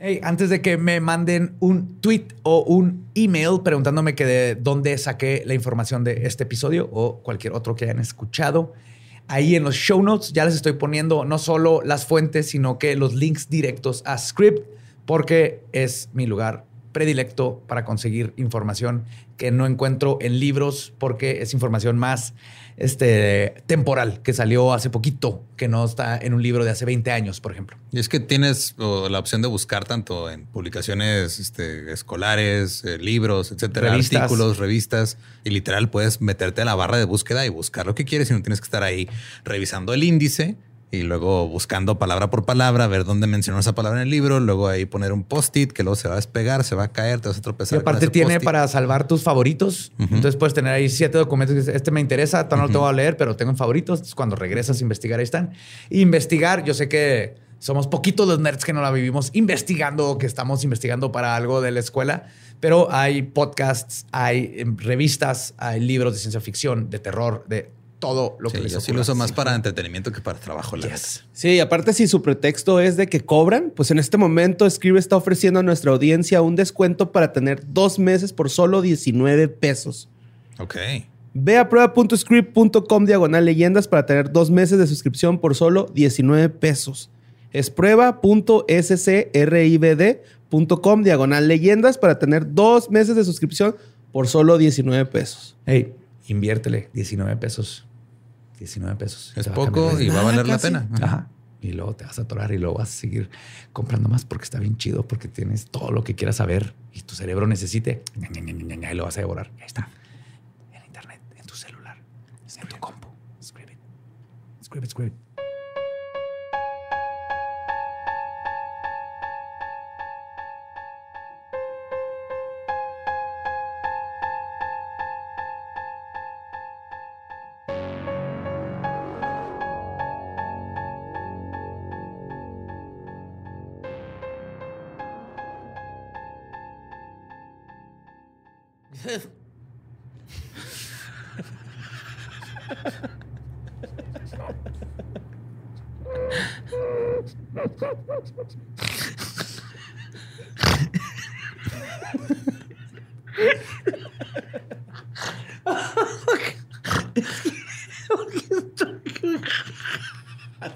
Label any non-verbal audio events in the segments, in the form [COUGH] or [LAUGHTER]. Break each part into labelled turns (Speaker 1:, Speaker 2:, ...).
Speaker 1: Hey, antes de que me manden un tweet o un email preguntándome que de dónde saqué la información de este episodio o cualquier otro que hayan escuchado, ahí en los show notes ya les estoy poniendo no solo las fuentes, sino que los links directos a Script, porque es mi lugar predilecto para conseguir información que no encuentro en libros, porque es información más este, temporal que salió hace poquito, que no está en un libro de hace 20 años, por ejemplo.
Speaker 2: Y es que tienes la opción de buscar tanto en publicaciones este, escolares, eh, libros, etcétera, artículos, revistas, y literal puedes meterte a la barra de búsqueda y buscar lo que quieres y no tienes que estar ahí revisando el índice y luego buscando palabra por palabra, ver dónde mencionó esa palabra en el libro, luego ahí poner un post-it que luego se va a despegar, se va a caer, te vas a tropezar.
Speaker 1: Y aparte tiene para salvar tus favoritos. Entonces puedes tener ahí siete documentos. Este me interesa, no lo tengo a leer, pero tengo en favoritos. cuando regresas a investigar, ahí están. investigar, yo sé que somos poquitos los nerds que no la vivimos investigando, que estamos investigando para algo de la escuela, pero hay podcasts, hay revistas, hay libros de ciencia ficción, de terror, de todo lo que les
Speaker 2: yo sí lo uso más para entretenimiento que para trabajo.
Speaker 3: Sí, aparte si su pretexto es de que cobran, pues en este momento Escribe está ofreciendo a nuestra audiencia un descuento para tener dos meses por solo 19 pesos.
Speaker 2: Ok.
Speaker 3: Ve a prueba.script.com diagonal leyendas para tener dos meses de suscripción por solo 19 pesos. Es prueba.scribd.com diagonal leyendas para tener dos meses de suscripción por solo 19 pesos.
Speaker 1: Hey, inviértele 19 pesos 19 pesos.
Speaker 2: Es poco y va a valer la pena.
Speaker 1: Ajá. Y luego te vas a atorar y luego vas a seguir comprando más porque está bien chido, porque tienes todo lo que quieras saber y tu cerebro necesite. Y lo vas a devorar. Ahí está. En internet, en tu celular, en tu compu. Scribe it. Scribe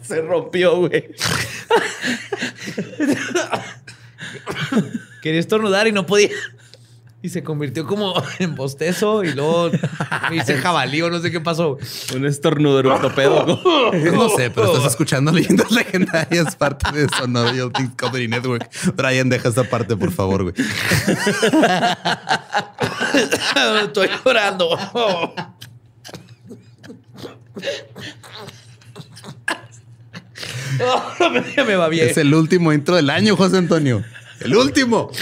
Speaker 3: Se rompió, güey.
Speaker 1: Quería estornudar y no podía. Y se convirtió como [LAUGHS] en bostezo y luego me hice jabalí o no sé qué pasó.
Speaker 3: Un estornudo ortopedo. [LAUGHS]
Speaker 2: no sé, pero estás escuchando leyendas legendarias, parte de Sonorio Discovery Network. Brian, deja esta parte, por favor, güey. [LAUGHS]
Speaker 1: Estoy llorando. me va bien.
Speaker 2: Es el último intro del año, José Antonio. El último.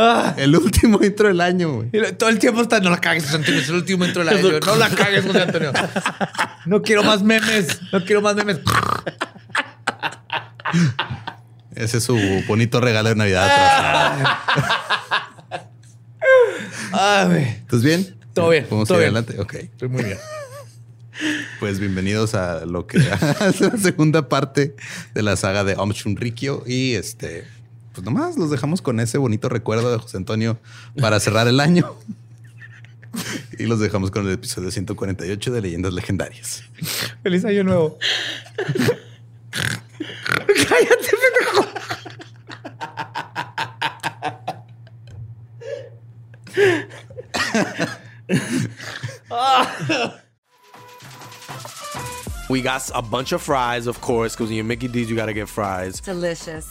Speaker 2: Ah. El último [LAUGHS] intro del año, güey.
Speaker 1: Todo el tiempo está, no la cagues, José Antonio, es el último intro del [LAUGHS] año. No la [LAUGHS] cagues, José Antonio. No quiero más memes, no quiero más memes.
Speaker 2: Ese es su bonito regalo de Navidad.
Speaker 1: Ah,
Speaker 2: ¿Estás bien?
Speaker 1: Todo bien.
Speaker 2: ¿Vamos
Speaker 1: todo
Speaker 2: ir adelante? Ok.
Speaker 1: Estoy muy bien.
Speaker 2: Pues bienvenidos a lo que es la segunda parte de la saga de Om Rikyo y este pues nomás los dejamos con ese bonito recuerdo de José Antonio para cerrar el año. Y los dejamos con el episodio 148 de Leyendas Legendarias.
Speaker 1: Feliz año nuevo. Cállate, pendejo.
Speaker 4: We got a bunch of fries, of course, because when you're Mickey D's, you got to get fries.
Speaker 5: Delicious.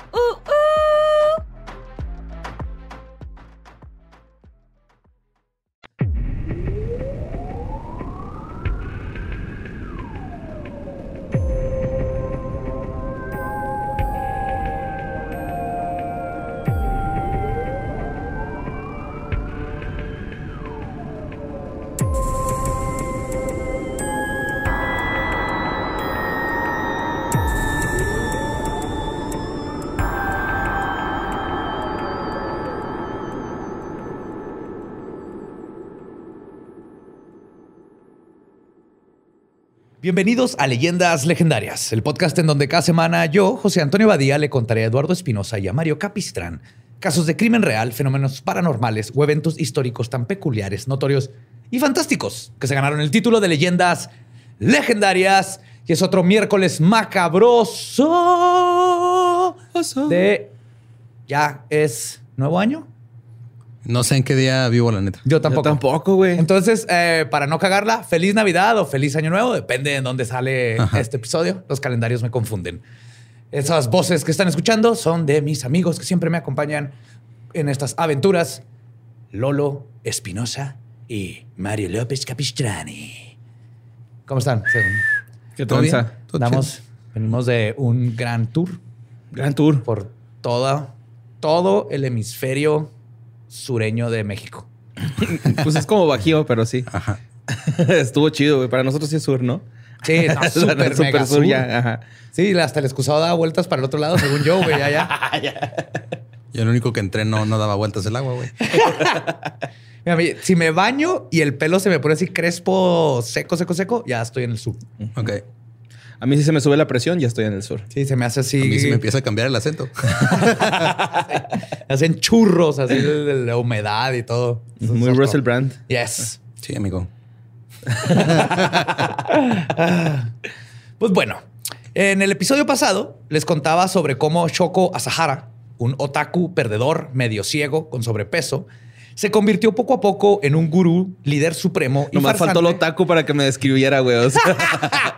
Speaker 1: Bienvenidos a Leyendas Legendarias, el podcast en donde cada semana yo, José Antonio Badía, le contaré a Eduardo Espinosa y a Mario Capistrán casos de crimen real, fenómenos paranormales o eventos históricos tan peculiares, notorios y fantásticos que se ganaron el título de Leyendas Legendarias. Y es otro miércoles macabroso de... Ya es nuevo año.
Speaker 2: No sé en qué día vivo, la neta.
Speaker 1: Yo tampoco.
Speaker 3: Yo tampoco, güey.
Speaker 1: Entonces, eh, para no cagarla, feliz Navidad o feliz Año Nuevo, depende de dónde sale
Speaker 2: Ajá.
Speaker 1: este episodio. Los calendarios me confunden. Esas voces que están escuchando son de mis amigos que siempre me acompañan en estas aventuras. Lolo Espinosa y Mario López Capistrani. ¿Cómo están?
Speaker 3: ¿Qué
Speaker 1: Damos, venimos de un gran tour
Speaker 3: Gran tour.
Speaker 1: por toda, todo el hemisferio sureño de México. [LAUGHS]
Speaker 3: Pues es como bajío, pero sí.
Speaker 2: Ajá. [LAUGHS]
Speaker 3: Estuvo chido, güey. Para nosotros sí es sur, ¿no?
Speaker 1: Sí, [LAUGHS] no, súper mega sur.
Speaker 3: ya. Ajá.
Speaker 1: Sí, hasta el excusado daba vueltas para el otro lado, según yo, güey, ya, ya.
Speaker 2: Yo el único que entré no, no daba vueltas el agua, güey.
Speaker 1: Mira, a mí, si me baño y el pelo se me pone así crespo, seco, seco, seco, ya estoy en el sur.
Speaker 2: Ok.
Speaker 3: A mí si se me sube la presión, ya estoy en el sur.
Speaker 1: Sí, se me hace así.
Speaker 2: A mí sí me empieza a cambiar el acento. [LAUGHS]
Speaker 1: Hacen churros así de, la humedad y todo. Eso
Speaker 3: Muy Russell. Brand.
Speaker 1: Yes.
Speaker 2: Sí, amigo. [LAUGHS]
Speaker 1: Pues bueno, en el episodio pasado les contaba sobre cómo Shoko Asahara, un otaku perdedor, medio ciego, con sobrepeso, se convirtió poco a poco en un gurú, líder supremo y
Speaker 3: Nomás faltó el otaku para que me describiera, güey. O sea, [LAUGHS]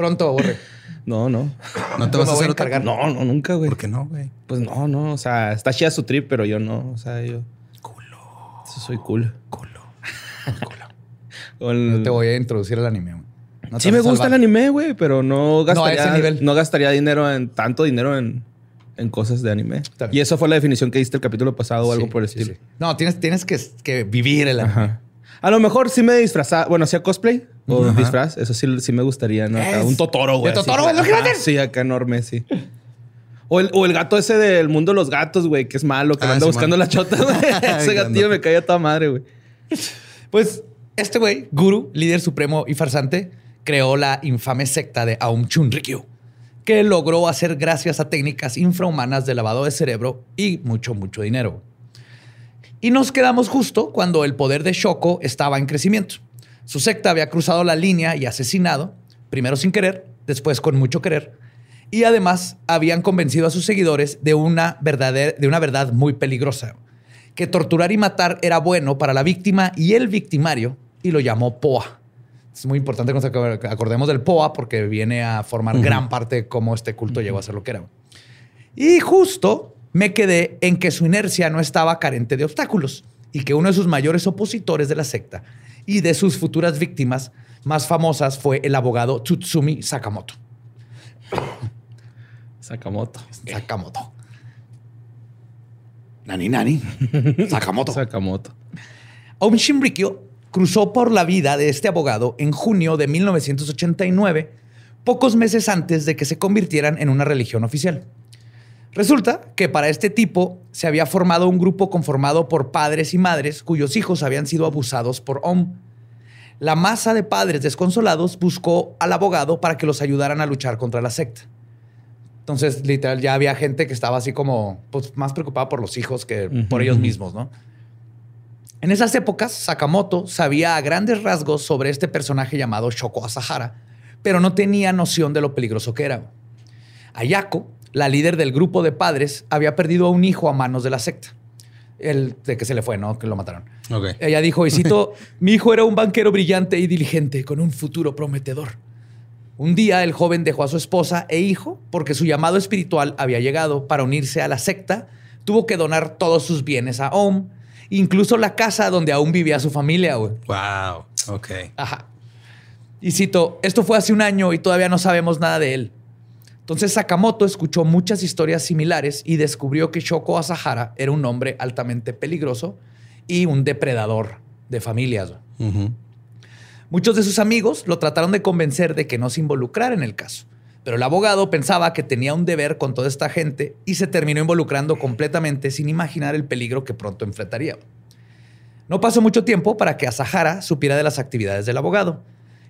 Speaker 1: Pronto, borre.
Speaker 3: no, no.
Speaker 2: ¿No te vas a hacer otra?
Speaker 3: No, no, nunca, güey.
Speaker 2: ¿Por qué no, güey?
Speaker 3: Pues no, no. O sea, está chida su trip, pero yo no. O sea, yo. Culo. soy cool.
Speaker 2: Culo.
Speaker 3: O [LAUGHS] el-
Speaker 1: No te voy a introducir al anime. güey. No
Speaker 3: sí me gusta el anime, güey, pero no gastaría,
Speaker 1: ese nivel.
Speaker 3: no gastaría dinero en tanto dinero en, en cosas de anime. Y eso fue la definición que diste el capítulo pasado o algo por el
Speaker 1: sí,
Speaker 3: estilo.
Speaker 1: sí. No, tienes, tienes que, que vivir el anime.
Speaker 3: Ajá. A lo mejor sí me disfrazaba, bueno, hacía cosplay o disfraz, eso sí, sí me gustaría, ¿no? Acá un Totoro, güey.
Speaker 1: ¿De
Speaker 3: así.
Speaker 1: Totoro, güey? ¿Lo hacer?
Speaker 3: Sí, acá enorme, sí. O el, o el gato ese del mundo de los gatos, güey, que es malo, que
Speaker 2: Ah,
Speaker 3: anda
Speaker 2: sí,
Speaker 3: buscando
Speaker 2: man.
Speaker 3: la chota, güey. [LAUGHS] Ese gatillo me caía a toda madre, güey.
Speaker 1: Pues este güey, guru, líder supremo y farsante, creó la infame secta de Aum Chunrikyo, que logró hacer gracias a técnicas infrahumanas de lavado de cerebro y mucho, mucho dinero. Y nos quedamos justo cuando el poder de Shoko estaba en crecimiento. Su secta había cruzado la línea y asesinado, primero sin querer, después con mucho querer, y además habían convencido a sus seguidores de una, verdadera, de una verdad muy peligrosa, que torturar y matar era bueno para la víctima y el victimario, y lo llamó POA. Es muy importante que nos ac- acordemos del POA porque viene a formar gran parte de cómo este culto llegó a ser lo que era. Y justo me quedé en que su inercia no estaba carente de obstáculos y que uno de sus mayores opositores de la secta y de sus futuras víctimas más famosas fue el abogado Tsutsumi Sakamoto.
Speaker 3: Sakamoto.
Speaker 1: Sakamoto. Nani Nani. Sakamoto.
Speaker 3: Sakamoto.
Speaker 1: Aum Shinrikyo cruzó por la vida de este abogado en junio de 1989, pocos meses antes de que se convirtieran en una religión oficial. Resulta que para este tipo se había formado un grupo conformado por padres y madres cuyos hijos habían sido abusados por Om. La masa de padres desconsolados buscó al abogado para que los ayudaran a luchar contra la secta. Entonces, literal, ya había gente que estaba así como pues, más preocupada por los hijos que por ellos mismos, ¿no? En esas épocas, Sakamoto sabía a grandes rasgos sobre este personaje llamado Shoko Asahara, pero no tenía noción de lo peligroso que era. Ayako, la líder del grupo de padres, había perdido a un hijo a manos de la secta. El de que se le fue, ¿no? Que lo mataron. Ella dijo, y cito, [LAUGHS] mi hijo era un banquero brillante y diligente, con un futuro prometedor. Un día el joven dejó a su esposa e hijo porque su llamado espiritual había llegado para unirse a la secta. Tuvo que donar todos sus bienes a Om, incluso la casa donde aún vivía su familia.
Speaker 2: Wow. Ok.
Speaker 1: Ajá. Y cito, esto fue hace un año y todavía no sabemos nada de él. Entonces Sakamoto escuchó muchas historias similares y descubrió que Shoko Asahara era un hombre altamente peligroso y un depredador de familias. Muchos de sus amigos lo trataron de convencer de que no se involucrara en el caso, pero el abogado pensaba que tenía un deber con toda esta gente y se terminó involucrando completamente sin imaginar el peligro que pronto enfrentaría. No pasó mucho tiempo para que Asahara supiera de las actividades del abogado,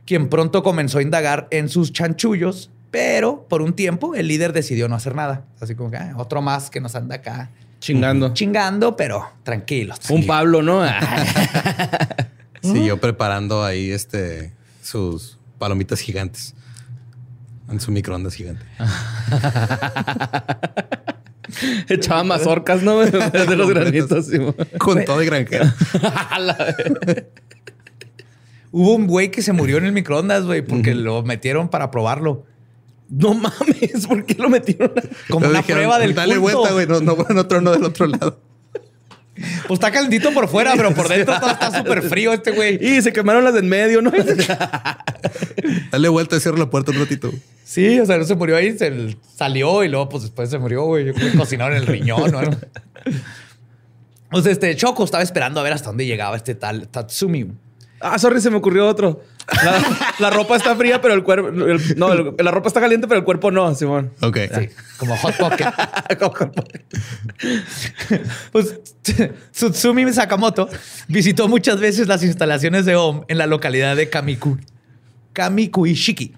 Speaker 1: quien pronto comenzó a indagar en sus chanchullos, pero por un tiempo el líder decidió no hacer nada. Así como que "Ah, otro más que nos anda acá
Speaker 3: Chingando.
Speaker 1: chingando, pero tranquilos.
Speaker 3: Un Pablo, ¿no? [LAUGHS]
Speaker 2: Siguió preparando ahí este sus palomitas gigantes en su microondas gigante. [LAUGHS]
Speaker 3: Echaba mazorcas, ¿no? [LAUGHS] De los granitos. sí.
Speaker 2: Con todo de granjero.
Speaker 3: A la vez.
Speaker 1: Hubo un güey que se murió en el microondas, güey, porque lo metieron para probarlo.
Speaker 3: No mames, ¿por qué lo metieron?
Speaker 1: Como
Speaker 2: Le
Speaker 1: una
Speaker 2: dijeron,
Speaker 1: prueba del
Speaker 2: Dale
Speaker 1: culto.
Speaker 2: vuelta, güey. No, no, no trono del otro lado.
Speaker 1: Pues está calentito por fuera, pero por dentro todo está súper frío este güey.
Speaker 3: Y se quemaron las de en medio, ¿no? [LAUGHS]
Speaker 2: Dale vuelta y cierra la puerta un ratito.
Speaker 1: Sí, o sea, no se murió ahí, se salió y luego pues después se murió, güey. Yo creo que cocinaron el riñón, ¿no? O sea, este Choco estaba esperando a ver hasta dónde llegaba este tal Tatsumi.
Speaker 3: Ah, sorry, se me ocurrió otro. La, la ropa está fría, pero el cuerpo. el- no, el- la ropa está caliente, pero el cuerpo no, Simón.
Speaker 2: Ok.
Speaker 1: Sí, [LAUGHS] como Hot Pocket. pues Tsutsumi Sakamoto visitó muchas veces las instalaciones de OM en la localidad de Kamiku, Kamikuishiki.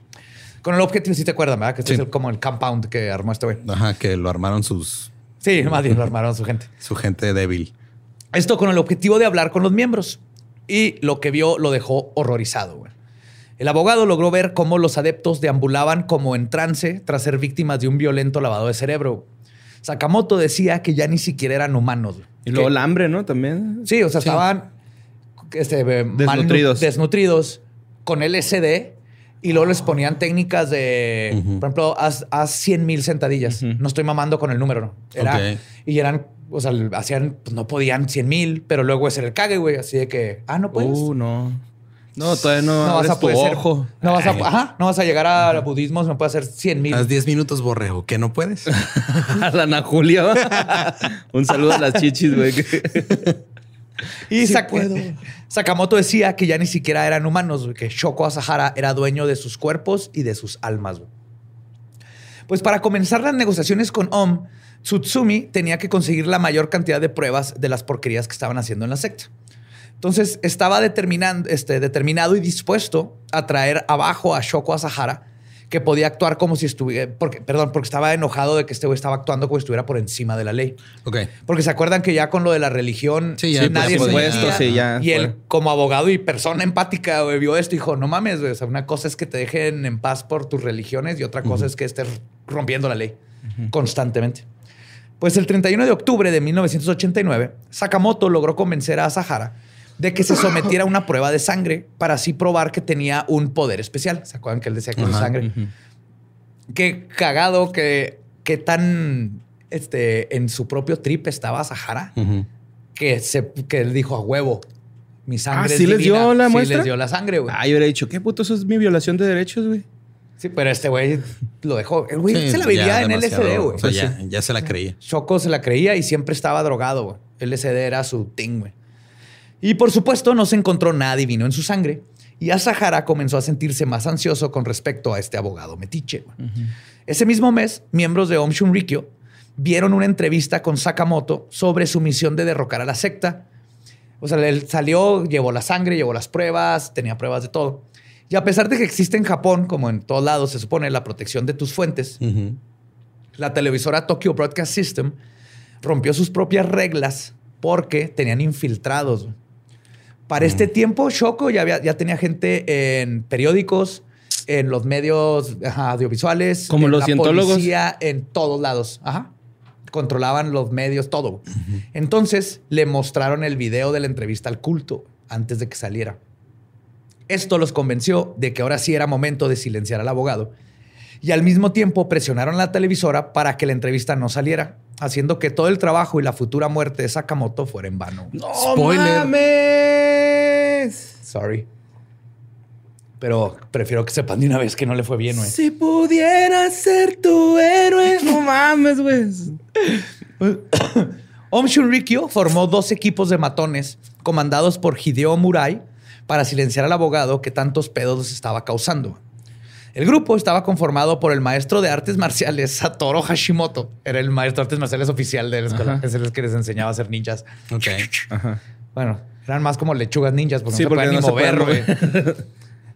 Speaker 1: Con el objetivo, si te acuerdas, ¿verdad? Que este
Speaker 2: Sí.
Speaker 1: es el- como el compound que armó este güey.
Speaker 2: Ajá, que lo armaron sus
Speaker 1: Sí, más bien lo armaron su gente.
Speaker 2: su gente débil.
Speaker 1: Esto con el objetivo de hablar con los miembros. Y lo que vio lo dejó horrorizado. güey. El abogado logró ver cómo los adeptos deambulaban como en trance tras ser víctimas de un violento lavado de cerebro. Sakamoto decía que ya ni siquiera eran humanos.
Speaker 3: Y luego
Speaker 1: Que-
Speaker 3: el hambre, ¿no? También.
Speaker 1: Sí, o sea, estaban este, eh,
Speaker 3: Desnutridos.
Speaker 1: desnutridos con LSD y luego les ponían técnicas de, por ejemplo, haz, haz 100 mil sentadillas. No estoy mamando con el número, ¿no? Era. Y eran, o sea, hacían, pues no podían 100 mil, pero luego ese era el cague, güey. Así de que, ah, no puedes.
Speaker 3: Uh, no. No, todavía no.
Speaker 1: no vas a poder ser-
Speaker 3: ojo.
Speaker 1: No vas a, ajá, no vas a llegar al budismo, no puedes hacer 100 mil.
Speaker 2: Haz 10 minutos, borrego. ¿Qué no puedes? [LAUGHS]
Speaker 3: A la Ana Julia. [LAUGHS] Un saludo a las chichis, güey.
Speaker 1: Y
Speaker 3: Sí
Speaker 1: Sak-
Speaker 3: puedo.
Speaker 1: Sakamoto decía que ya ni siquiera eran humanos, que Shoko Asahara era dueño de sus cuerpos y de sus almas. güey. Pues para comenzar las negociaciones con Om, Tsutsumi tenía que conseguir la mayor cantidad de pruebas de las porquerías que estaban haciendo en la secta. Entonces estaba determinan- este, determinado y dispuesto a traer abajo a Shoko Asahara, que podía actuar como si estuviera, porque, perdón, porque estaba enojado de que este güey estaba actuando como si estuviera por encima de la ley.
Speaker 2: Ok.
Speaker 1: Porque se acuerdan que ya con lo de la religión,
Speaker 2: Sí, ya,
Speaker 1: sí,
Speaker 2: por
Speaker 1: nadie se
Speaker 3: sí, ya
Speaker 1: Y él, como abogado y persona empática, güey, vio esto y dijo: No mames, güey. O sea, una cosa es que te dejen en paz por tus religiones y otra cosa es que estés rompiendo la ley constantemente. Pues el 31 de octubre de 1989, Sakamoto logró convencer a Asahara de que se sometiera a una prueba de sangre para así probar que tenía un poder especial. ¿Se acuerdan que él decía que era sangre? Qué cagado que, que tan este, en su propio trip estaba Sahara que, se, que él dijo a huevo. Mi sangre
Speaker 3: Ah,
Speaker 1: es
Speaker 3: ¿sí les
Speaker 1: divina".
Speaker 3: dio la
Speaker 1: Sí
Speaker 3: muestra?
Speaker 1: les dio la sangre, güey.
Speaker 3: Ah, yo hubiera dicho, ¿qué puto? Eso es mi violación de derechos, güey.
Speaker 1: Sí, pero este güey lo dejó. El güey
Speaker 2: Sí,
Speaker 1: se la
Speaker 2: ya
Speaker 1: vivía en LSD, güey.
Speaker 2: O sea,
Speaker 1: Pues
Speaker 2: ya, ya se la creía.
Speaker 1: Choco se la creía y siempre estaba drogado, güey. LSD era su thing, güey. Y por supuesto no se encontró nada divino en su sangre. Y Asahara comenzó a sentirse más ansioso con respecto a este abogado metiche. Ese mismo mes, miembros de Om Shunrikyo vieron una entrevista con Sakamoto sobre su misión de derrocar a la secta. O sea, él salió, llevó la sangre, llevó las pruebas, tenía pruebas de todo. Y a pesar de que existe en Japón, como en todos lados, se supone la protección de tus fuentes, la televisora Tokyo Broadcast System rompió sus propias reglas porque tenían infiltrados. Para este tiempo, Shoko ya, había- ya tenía gente en periódicos, en los medios ajá, audiovisuales,
Speaker 3: Como
Speaker 1: en
Speaker 3: los
Speaker 1: la
Speaker 3: cientólogos.
Speaker 1: policía, en todos lados. Ajá. Controlaban los medios, todo. Entonces le mostraron el video de la entrevista al culto antes de que saliera. Esto los convenció de que ahora sí era momento de silenciar al abogado y al mismo tiempo presionaron la televisora para que la entrevista no saliera, haciendo que todo el trabajo y la futura muerte de Sakamoto fuera en vano.
Speaker 3: ¡No
Speaker 2: Spoiler.
Speaker 3: mames!
Speaker 1: Sorry. Pero prefiero que sepan de una vez que no le fue bien, güey.
Speaker 3: Si pudiera ser tu héroe. [LAUGHS] No mames, güey. [COUGHS]
Speaker 1: Om Shunrikyo formó dos equipos de matones comandados por Hideo Murai para silenciar al abogado que tantos pedos les estaba causando. El grupo estaba conformado por el maestro de artes marciales Satoru Hashimoto. Era el maestro de artes marciales oficial de la escuela.
Speaker 3: Ajá.
Speaker 1: Es el que les enseñaba a hacer ninjas.
Speaker 2: Ok.
Speaker 3: Ajá. [LAUGHS]
Speaker 1: Bueno, eran más como lechugas ninjas porque
Speaker 3: Sí,
Speaker 1: no se
Speaker 3: porque
Speaker 1: podían
Speaker 3: no
Speaker 1: ni
Speaker 3: se
Speaker 1: mover,
Speaker 3: pueden
Speaker 1: güey.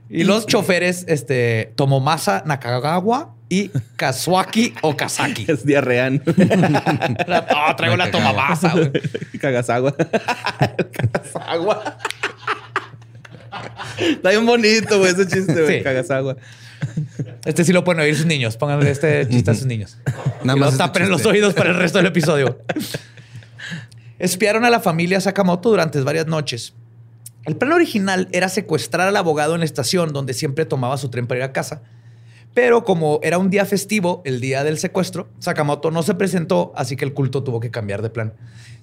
Speaker 1: Y los choferes, este, Tomomasa Nakagawa y Kazuaki Okazaki.
Speaker 3: Es diarreán.
Speaker 1: oh, traigo la Tomomasa. güey. [LAUGHS]
Speaker 3: Cagas agua. Cagas agua. Está bien bonito, güey, ese chiste, güey.
Speaker 1: Sí.
Speaker 3: Cagas agua.
Speaker 1: Este sí lo pueden oír sus niños. Pónganle este chiste a sus niños.
Speaker 2: Nada
Speaker 1: y
Speaker 2: más este
Speaker 1: tapen en los oídos para el resto del episodio. Espiaron a la familia Sakamoto durante varias noches. El plan original era secuestrar al abogado en la estación donde siempre tomaba su tren para ir a casa. Pero como era un día festivo, el día del secuestro, Sakamoto no se presentó, así que el culto tuvo que cambiar de plan.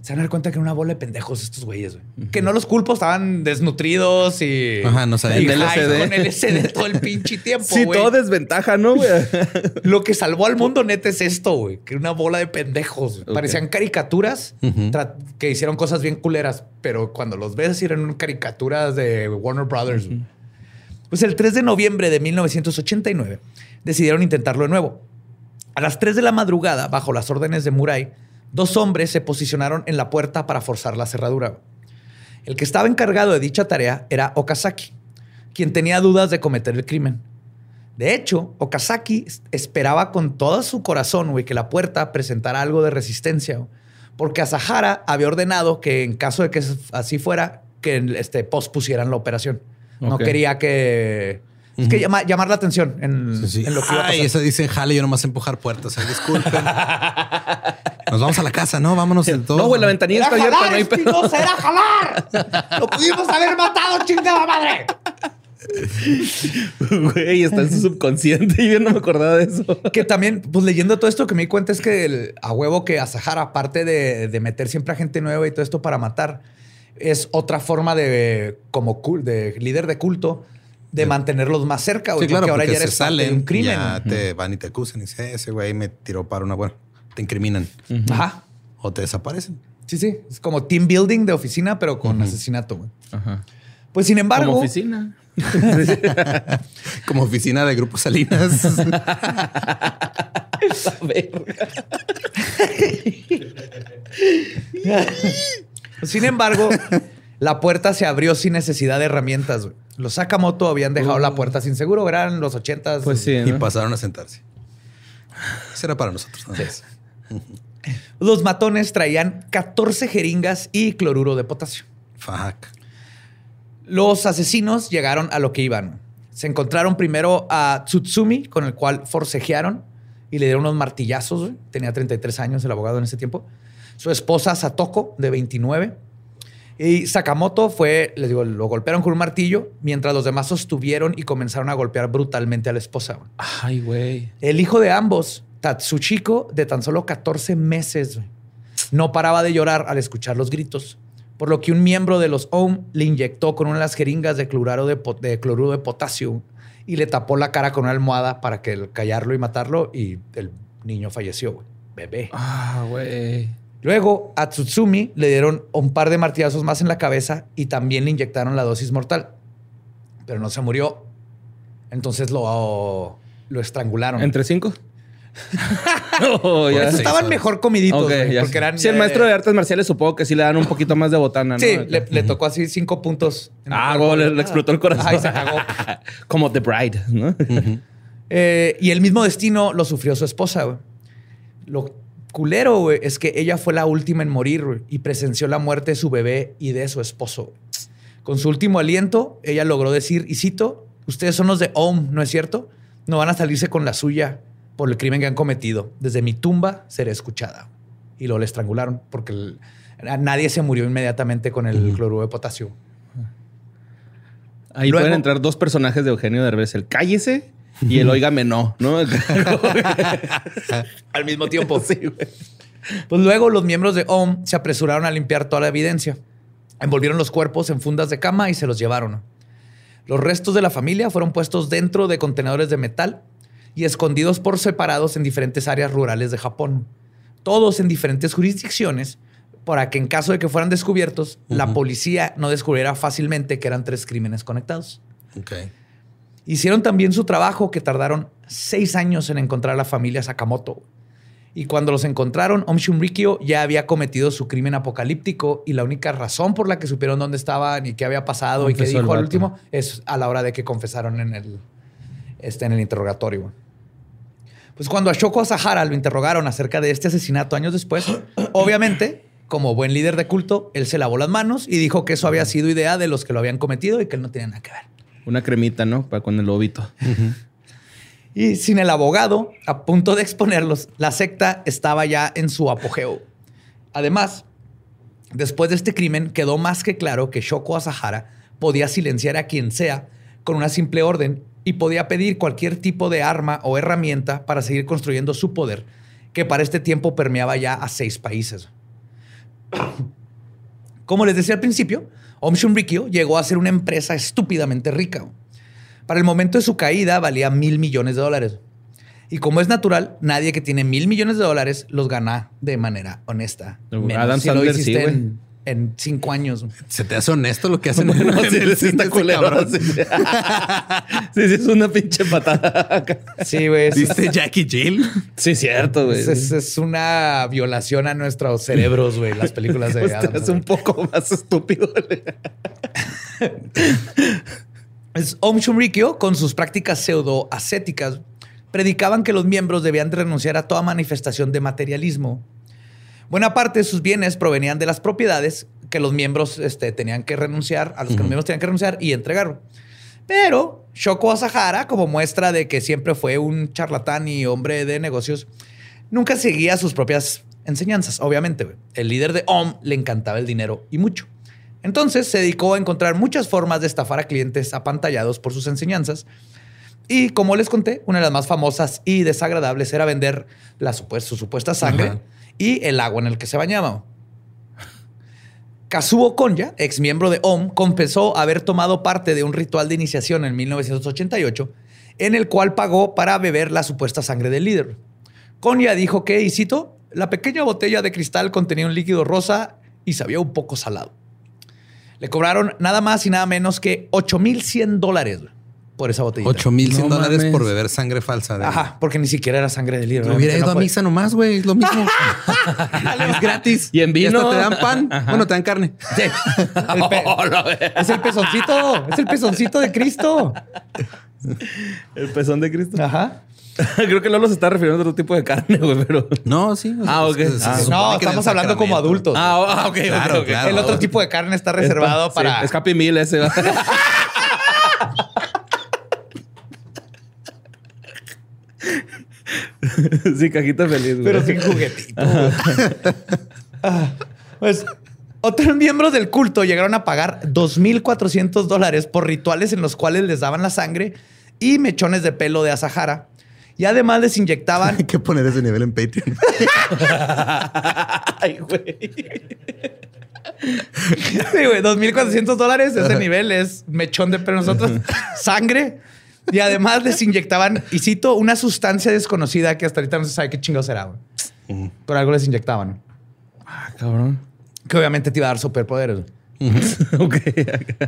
Speaker 1: Se van a dar cuenta que era una bola de pendejos estos güeyes, güey. Que no los culpo, estaban desnutridos y...
Speaker 2: Ajá, no sabían.
Speaker 1: y
Speaker 3: El
Speaker 1: high
Speaker 3: LSD.
Speaker 1: con LSD todo el pinche [LAUGHS] tiempo,
Speaker 3: Sí,
Speaker 1: güey.
Speaker 3: todo desventaja, ¿no, güey? [LAUGHS]
Speaker 1: Lo que salvó al mundo neta es esto, güey. Que una bola de pendejos. Parecían caricaturas que hicieron cosas bien culeras, pero cuando los ves eran caricaturas de Warner Brothers. Pues el 3 de noviembre de 1989 decidieron intentarlo de nuevo. A las 3 de la madrugada, bajo las órdenes de Murai, dos hombres se posicionaron en la puerta para forzar la cerradura. El que estaba encargado de dicha tarea era Okazaki, quien tenía dudas de cometer el crimen. De hecho, Okazaki esperaba con todo su corazón que la puerta presentara algo de resistencia, porque Asahara había ordenado que en caso de que así fuera, que este, pospusieran la operación. No quería que, es que llama- llamar la atención en,
Speaker 2: Sí, sí.
Speaker 1: en lo que iba a
Speaker 2: Ay,
Speaker 1: pasar.
Speaker 2: eso dice jale, yo nomás empujar puertas. Ay, disculpen. [LAUGHS] Nos vamos a la casa, ¿no? Vámonos en todo.
Speaker 3: No, güey, la ventanilla
Speaker 1: Era
Speaker 3: está abierta, no hay pedo.
Speaker 1: Espinosa, era jalar. Lo pudimos haber matado, chingada madre.
Speaker 3: Güey, está en su subconsciente y yo no me acordaba de eso. [LAUGHS]
Speaker 1: Que también, pues leyendo todo esto que me di cuenta es que el- a huevo que Asahara, aparte de, de meter siempre a gente nueva y todo esto para matar, es otra forma de, como de líder de culto, de mantenerlos más cerca, güey.
Speaker 2: Sí, claro,
Speaker 1: porque ahora
Speaker 2: porque
Speaker 1: ya
Speaker 2: se
Speaker 1: eres parte
Speaker 2: salen
Speaker 1: de un crimen.
Speaker 2: ya te van y te acusan y dicen, "Eh, ese güey me tiró para una buena. Te incriminan
Speaker 1: Ajá.
Speaker 2: o te desaparecen.
Speaker 1: Sí, sí. Es como team building de oficina, pero con asesinato, güey. Pues sin embargo,
Speaker 3: Como oficina. [LAUGHS]
Speaker 2: Como oficina de Grupo Salinas. [LAUGHS] [LAUGHS]
Speaker 1: Sin embargo, la puerta se abrió sin necesidad de herramientas. güey. Los Sakamoto habían dejado la puerta sin seguro. Eran los ochentas.
Speaker 3: Pues sí,
Speaker 2: y
Speaker 3: ¿no?
Speaker 2: pasaron a sentarse. Eso era para nosotros. más.
Speaker 1: Los matones traían 14 jeringas y cloruro de potasio.
Speaker 2: Fuck.
Speaker 1: Los asesinos llegaron a lo que iban. Se encontraron primero a Tsutsumi, con el cual forcejearon y le dieron unos martillazos. güey. Tenía 33 años el abogado en ese tiempo. Su esposa Satoko, de 29. Y Sakamoto fue, les digo, lo golpearon con un martillo, mientras los demás sostuvieron y comenzaron a golpear brutalmente a la esposa.
Speaker 3: Ay, güey.
Speaker 1: El hijo de ambos, Tatsuchiko, de tan solo 14 meses, no paraba de llorar al escuchar los gritos, por lo que un miembro de los OM le inyectó con una de las jeringas de cloruro de, po- de cloruro de potasio y le tapó la cara con una almohada para que el- callarlo y matarlo y el niño falleció, güey. Bebé.
Speaker 3: Ah, güey.
Speaker 1: Luego a Tsutsumi le dieron un par de martillazos más en la cabeza y también le inyectaron la dosis mortal, pero no se murió. Entonces lo, lo estrangularon.
Speaker 3: ¿Entre cinco? [LAUGHS] [LAUGHS] Oh, ya.
Speaker 2: Sí.
Speaker 1: Estaban mejor comiditos, porque eran.
Speaker 3: Sí, el
Speaker 1: eh,
Speaker 3: maestro de artes marciales supongo que sí le dan un poquito más de botana, ¿no?
Speaker 1: Sí, le, le tocó así cinco puntos.
Speaker 3: Ah, le, le explotó el corazón.
Speaker 1: Ay, se cagó. [LAUGHS]
Speaker 3: Como The Bride, ¿no?
Speaker 1: Eh, y el mismo destino lo sufrió su esposa, güey. Lo culero, güey, es que ella fue la última en morir güey, y presenció la muerte de su bebé y de su esposo. güey. Con su último aliento, ella logró decir, y cito, ustedes son los de OM, ¿no es cierto? No van a salirse con la suya por el crimen que han cometido. Desde mi tumba seré escuchada. Y lo le estrangularon porque el- nadie se murió inmediatamente con el cloruro de potasio.
Speaker 3: Ahí
Speaker 1: Luego-
Speaker 3: pueden entrar dos personajes de Eugenio Derbez, el cállese y el óigame no, ¿no? [LAUGHS]
Speaker 1: Al mismo tiempo.
Speaker 3: Sí, güey.
Speaker 1: Pues luego los miembros de OM se apresuraron a limpiar toda la evidencia. Envolvieron los cuerpos en fundas de cama y se los llevaron. Los restos de la familia fueron puestos dentro de contenedores de metal y escondidos por separados en diferentes áreas rurales de Japón. Todos en diferentes jurisdicciones para que en caso de que fueran descubiertos, la policía no descubriera fácilmente que eran tres crímenes conectados.
Speaker 2: Ok.
Speaker 1: Hicieron también su trabajo que tardaron seis años en encontrar a la familia Sakamoto. Y cuando los encontraron, Om Shumrikyo ya había cometido su crimen apocalíptico y la única razón por la que supieron dónde estaban y qué había pasado y qué dijo al último es a la hora de que confesaron en el, este, en el interrogatorio. Pues cuando a Shoko Asahara lo interrogaron acerca de este asesinato años después, [COUGHS] obviamente, como buen líder de culto, él se lavó las manos y dijo que eso había sido idea de los que lo habían cometido y que él no tenía nada que ver.
Speaker 3: Una cremita, ¿no? Para con el lobito. [LAUGHS]
Speaker 1: Y sin el abogado a punto de exponerlos, la secta estaba ya en su apogeo. Además, después de este crimen quedó más que claro que Shoko Asahara podía silenciar a quien sea con una simple orden y podía pedir cualquier tipo de arma o herramienta para seguir construyendo su poder, que para este tiempo permeaba ya a seis países. [COUGHS] Como les decía al principio, Om Shumrikyo llegó a ser una empresa estúpidamente rica. Para el momento de su caída valía mil millones de dólares. Y como es natural, nadie que tiene mil millones de dólares los gana de manera honesta.
Speaker 3: Adam
Speaker 1: si
Speaker 3: Sandler
Speaker 1: hiciste en, en cinco años.
Speaker 2: ¿Se te hace honesto lo que hacen [LAUGHS]
Speaker 3: No, sí, sí está
Speaker 2: este
Speaker 3: culero. [LAUGHS] Sí, sí, es una pinche patada.
Speaker 1: Sí, güey.
Speaker 2: ¿Viste Jackie Jill?
Speaker 3: Sí, cierto, güey.
Speaker 1: Es, una violación a nuestros cerebros, güey, las películas de [LAUGHS] Adam
Speaker 3: es un poco más estúpido.
Speaker 1: Es Om Shumrikyo, con sus prácticas pseudo ascéticas, predicaban que los miembros debían de renunciar a toda manifestación de materialismo. Buena parte de sus bienes provenían de las propiedades que los miembros este, tenían que renunciar, a los que los miembros tenían que renunciar y entregar. Pero Shoko Asahara, como muestra de que siempre fue un charlatán y hombre de negocios, nunca seguía sus propias enseñanzas, obviamente. El líder de OM le encantaba el dinero y mucho. Entonces se dedicó a encontrar muchas formas de estafar a clientes apantallados por sus enseñanzas. Y como les conté, una de las más famosas y desagradables era vender la supu- su supuesta sangre. Y el agua en el que se bañaba. Kazuo Konya, ex miembro de OM, confesó haber tomado parte de un ritual de iniciación en 1988 en el cual pagó para beber la supuesta sangre del líder. Konya dijo que, y cito, la pequeña botella de cristal contenía un líquido rosa y sabía un poco salado. Le cobraron nada más y nada menos que 8100 dólares por esa botella.
Speaker 2: 8100
Speaker 3: No
Speaker 2: dólares
Speaker 3: mames.
Speaker 2: por beber sangre falsa. de-
Speaker 1: Ajá, porque ni siquiera era sangre del líder.
Speaker 2: Me hubiera ido
Speaker 1: no
Speaker 2: a
Speaker 1: puede-
Speaker 2: misa nomás, güey. Es lo mismo. [LAUGHS] es gratis.
Speaker 3: Y en vino.
Speaker 2: hasta te dan pan. Bueno, te dan carne.
Speaker 1: Sí. [LAUGHS] El pe- es el pezoncito, es el pezoncito de Cristo.
Speaker 3: El pezón de Cristo.
Speaker 1: Ajá. [LAUGHS]
Speaker 3: Creo que Lolo se está refiriendo a otro tipo de carne, güey, pero.
Speaker 2: No, sí. o sea,
Speaker 3: Ah, ok.
Speaker 2: se- se
Speaker 3: Ah,
Speaker 1: No, estamos hablando como adultos.
Speaker 3: Ah, ok,
Speaker 2: Claro, claro.
Speaker 1: el otro tipo de carne está reservado para.
Speaker 3: sí, es Happy Meal ese. [LAUGHS] sí, cajita feliz, güey.
Speaker 1: pero sin juguetito. güey. [LAUGHS] Ah, pues otros miembros del culto llegaron a pagar 2.400 dólares por rituales en los cuales les daban la sangre y mechones de pelo de Asahara. Y además les inyectaban [LAUGHS]
Speaker 2: Hay que poner ese nivel en Patreon.
Speaker 3: Ay, güey.
Speaker 1: Sí, güey, 2.400 dólares, ese nivel es mechón de pelo nosotros, sangre. Y además les inyectaban, y cito, una sustancia desconocida que hasta ahorita no se sabe qué chingados era, güey. Pero algo les inyectaban.
Speaker 3: Ah, cabrón.
Speaker 1: Que obviamente te iba a dar superpoderes. [LAUGHS]
Speaker 3: ok.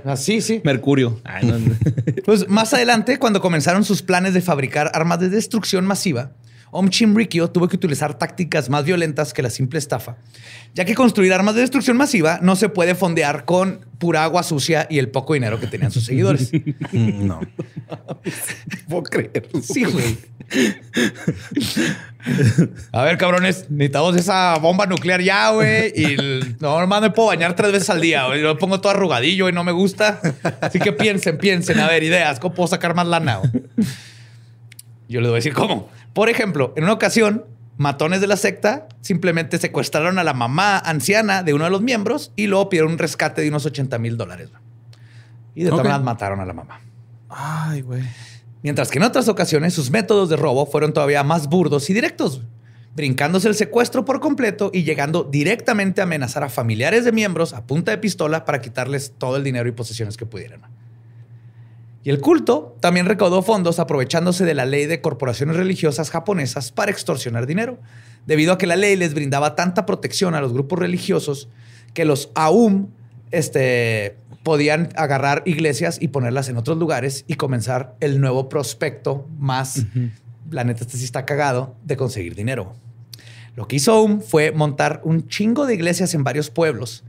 Speaker 1: Así, sí.
Speaker 3: Mercurio. Ay, no, no.
Speaker 1: Pues más adelante, cuando comenzaron sus planes de fabricar armas de destrucción masiva, Om tuvo que utilizar tácticas más violentas que la simple estafa, ya que construir armas de destrucción masiva no se puede fondear con pura agua sucia y el poco dinero que tenían sus seguidores.
Speaker 2: Mm, no. [LAUGHS]
Speaker 3: puedo creerlo.
Speaker 1: Sí, güey. A ver, cabrones, necesitamos esa bomba nuclear ya, güey. Y el- no, nomás me puedo bañar tres veces al día, güey. Yo me pongo todo arrugadillo y no me gusta. Así que piensen, piensen, a ver, ideas, ¿cómo puedo sacar más lana? güey? Yo les voy a decir cómo. Por ejemplo, en una ocasión, matones de la secta simplemente secuestraron a la mamá anciana de uno de los miembros y luego pidieron un rescate de unos 80 mil dólares. Y de todas maneras mataron a la mamá.
Speaker 3: Ay, güey.
Speaker 1: Mientras que en otras ocasiones sus métodos de robo fueron todavía más burdos y directos, brincándose el secuestro por completo y llegando directamente a amenazar a familiares de miembros a punta de pistola para quitarles todo el dinero y posesiones que pudieran. Y el culto también recaudó fondos aprovechándose de la ley de corporaciones religiosas japonesas para extorsionar dinero, debido a que la ley les brindaba tanta protección a los grupos religiosos que los AUM este, podían agarrar iglesias y ponerlas en otros lugares y comenzar el nuevo prospecto más, la neta, este sí está cagado, de conseguir dinero. Lo que hizo Aum fue montar un chingo de iglesias en varios pueblos,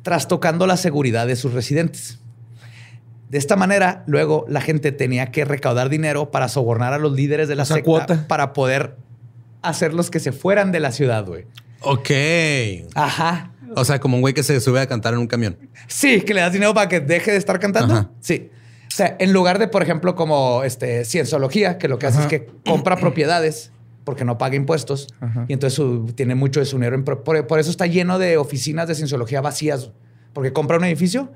Speaker 1: trastocando la seguridad de sus residentes. De esta manera, luego la gente tenía que recaudar dinero para sobornar a los líderes de la
Speaker 3: Esa
Speaker 1: secta
Speaker 3: cuota.
Speaker 1: para poder hacerlos que se fueran de la ciudad, güey.
Speaker 2: Ok.
Speaker 1: Ajá.
Speaker 2: O sea, como un güey que se sube a cantar en un camión.
Speaker 1: Sí, que le das dinero para que deje de estar cantando.
Speaker 2: Ajá.
Speaker 1: Sí. O sea, en lugar de, por ejemplo, como este cienciología, que lo que hace es que compra propiedades porque no paga impuestos y entonces su- tiene mucho de su dinero. en por, por eso está lleno de oficinas de cienciología vacías, porque compra un edificio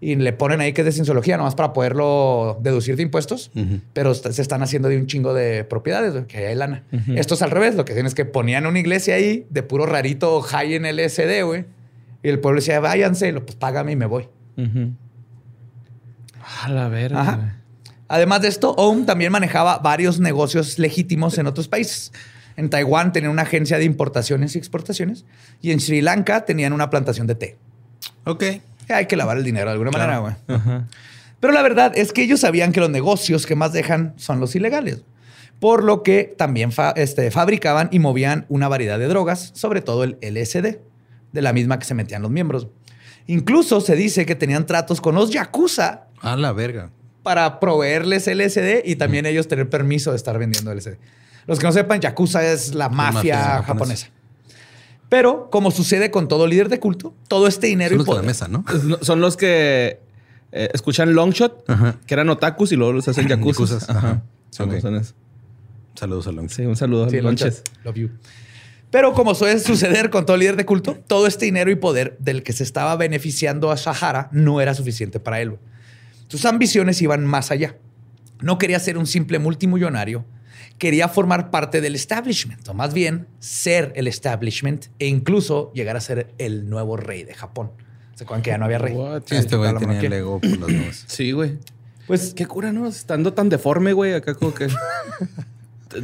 Speaker 1: y le ponen ahí que es de cienciología, nomás para poderlo deducir de impuestos, pero se están haciendo de un chingo de propiedades, que hay lana. Esto es al revés, lo que tienes es que ponían una iglesia ahí de puro rarito high en LSD, güey. Y el pueblo decía, váyanse, y lo, pues págame y me voy.
Speaker 3: A la verga.
Speaker 1: Además de esto, Ohm también manejaba varios negocios legítimos en otros países. En Taiwán tenían una agencia de importaciones y exportaciones y en Sri Lanka tenían una plantación de té.
Speaker 2: Ok.
Speaker 1: Hay que lavar el dinero de alguna
Speaker 2: Claro.
Speaker 1: manera, güey. Pero la verdad es que ellos sabían que los negocios que más dejan son los ilegales. Por lo que también fa- este, fabricaban y movían una variedad de drogas, sobre todo el LSD, de la misma que se metían los miembros. Incluso se dice que tenían tratos con los yakuza
Speaker 2: A la verga.
Speaker 1: para proveerles LSD y también ellos tener permiso de estar vendiendo LSD. Los que no sepan, Yakuza es la mafia,
Speaker 2: mafia
Speaker 1: japonesa.
Speaker 2: japonesa.
Speaker 1: Pero, como sucede con todo líder de culto, todo este dinero
Speaker 2: Son
Speaker 1: y
Speaker 2: los de la
Speaker 1: poder-
Speaker 2: mesa, ¿no?
Speaker 3: Son los que eh, escuchan Longshot,
Speaker 2: Ajá.
Speaker 3: que eran otakus y luego los hacen yakuzas.
Speaker 2: Ajá.
Speaker 3: Son,
Speaker 2: Ok.
Speaker 3: son esos.
Speaker 2: Saludos a Long.
Speaker 3: Sí, un saludo.
Speaker 1: Sí,
Speaker 3: a. Lonches.
Speaker 1: Love you. Pero como suele suceder con todo líder de culto, todo este dinero y poder del que se estaba beneficiando a Sahara no era suficiente para él. Sus ambiciones iban más allá. No quería ser un simple multimillonario, quería formar parte del establishment, o más bien ser el establishment e incluso llegar a ser el nuevo rey de Japón. ¿Se acuerdan que ya no había rey?
Speaker 3: What?
Speaker 2: Este güey tenía el ego por las nubes. [CLEARS THROAT]
Speaker 3: Sí, güey.
Speaker 1: Pues
Speaker 3: Qué cura, ¿no? Estando tan deforme, güey. Acá como que...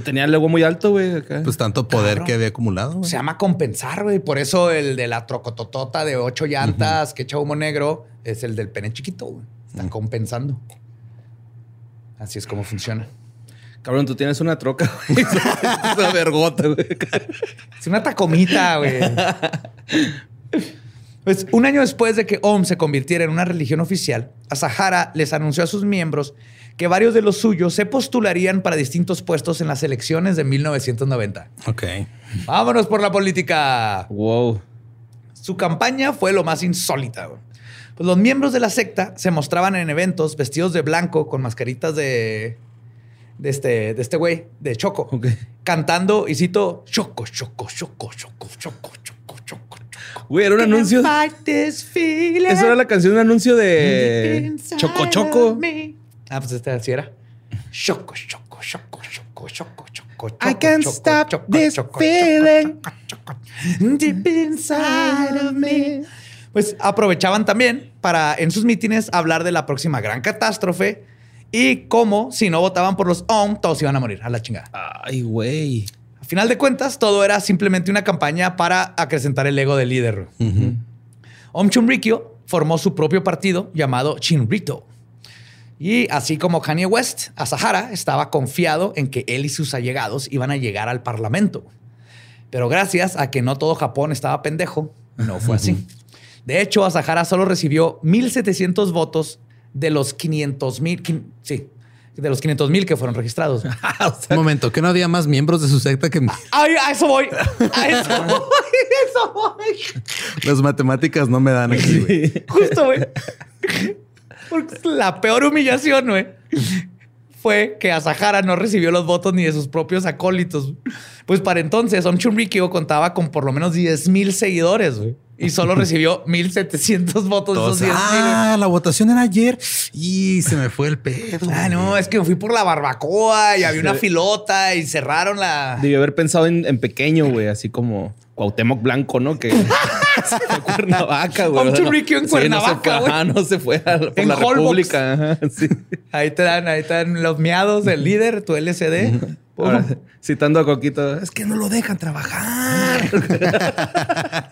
Speaker 3: Tenía el ego muy alto, güey. Acá.
Speaker 2: Pues tanto poder que había acumulado.
Speaker 1: se llama compensar, güey. Por eso el de la trocototota de ocho llantas que echa humo negro es el del pene chiquito, güey. Está compensando. Así es como funciona.
Speaker 3: Cabrón, tú tienes una troca, [LAUGHS] güey. Es una vergota, güey.
Speaker 1: Es una tacomita, güey. Pues un año después de que OM se convirtiera en una religión oficial, Asahara les anunció a sus miembros que varios de los suyos se postularían para distintos puestos en las elecciones de 1990.
Speaker 2: Ok.
Speaker 1: Vámonos por la política.
Speaker 3: Wow.
Speaker 1: Su campaña fue lo más insólita. güey. Pues los miembros de la secta se mostraban en eventos vestidos de blanco con mascaritas de, de este de este güey, de Choco,
Speaker 3: Ok.
Speaker 1: cantando y cito Choco, Choco, Choco, Choco, Choco, Choco, Choco.
Speaker 3: Güey, era un anuncio. Esa era la canción, un anuncio de Choco Choco.
Speaker 1: Ah, pues este así era. Choco, Choco, Choco, Choco, Choco, Choco, Choco.
Speaker 3: I can't stop
Speaker 1: Choco,
Speaker 3: this
Speaker 1: Choco,
Speaker 3: feeling.
Speaker 1: Deep inside of me. Pues aprovechaban también para en sus mítines hablar de la próxima gran catástrofe y cómo si no votaban por los OM todos iban a morir a la chingada.
Speaker 3: Ay, güey.
Speaker 1: A final de cuentas, todo era simplemente una campaña para acrecentar el ego del líder. Om Chunrikyo formó su propio partido llamado Chinrito. Y así como Kanye West, Asahara estaba confiado en que él y sus allegados iban a llegar al parlamento. Pero gracias a que no todo Japón estaba pendejo, no fue así. De hecho, Asahara solo recibió 1.700 votos de los 500 mil, sí, de los 500 mil que fueron registrados. [LAUGHS]
Speaker 2: Un momento, que no había más miembros de su secta que [LAUGHS]
Speaker 1: Ay, a eso voy. A eso [LAUGHS] voy. A eso voy.
Speaker 2: las matemáticas no me dan aquí. güey.
Speaker 1: Justo, güey. Porque la peor humillación, güey, fue que Asahara no recibió los votos ni de sus propios acólitos. Pues para entonces, Om Chunrikyo contaba con por lo menos 10 mil seguidores, güey. Y solo [LAUGHS] recibió 1700 votos
Speaker 2: Todos,
Speaker 1: esos 10 mil.
Speaker 2: ah, la votación era ayer y se me fue el pedo.
Speaker 1: Ah, no, es que me fui por la barbacoa y había una filota y cerraron la.
Speaker 3: Debí haber pensado en, en pequeño, güey, así como Cuauhtémoc Blanco, ¿no? Que se [LAUGHS] fue a Cuernavaca, güey.
Speaker 1: Om Churriquio en
Speaker 3: Sí, no se
Speaker 1: Cuernavaca,
Speaker 3: fue,
Speaker 1: güey.
Speaker 3: ajá, no se fue a, por
Speaker 1: En
Speaker 3: la
Speaker 1: Holbox.
Speaker 3: República. ajá, sí.
Speaker 1: Ahí te dan, ahí te dan los miados del líder, tu LCD.
Speaker 3: Ahora, citando a Coquito, es que no lo dejan trabajar. [LAUGHS]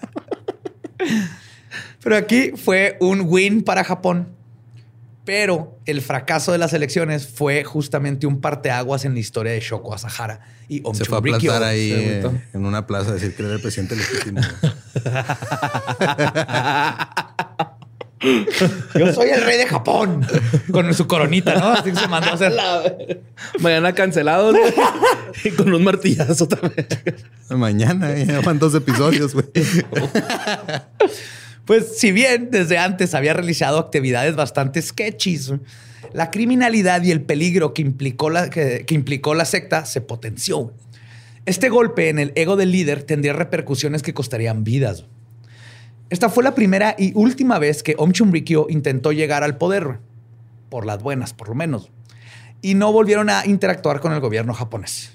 Speaker 1: Pero aquí fue un win para Japón. Pero el fracaso de las elecciones fue justamente un parteaguas en la historia de Shoko Asahara y Om
Speaker 2: Se fue a plantar ahí eh, en una plaza a decir que era el presidente legítimo. [LAUGHS] [LAUGHS]
Speaker 1: Yo soy el rey de Japón. Con su coronita, ¿no? Así que se mandó a hacer.
Speaker 3: Mañana cancelado y con un martillazo también.
Speaker 2: Mañana ya van dos episodios, güey.
Speaker 1: Pues si bien desde antes había realizado actividades bastante sketchies, la criminalidad y el peligro que implicó la, que, que implicó la secta se potenció. Este golpe en el ego del líder tendría repercusiones que costarían vidas. Esta fue la primera y última vez que Om Chumrikyo intentó llegar al poder, por las buenas por lo menos, y no volvieron a interactuar con el gobierno japonés.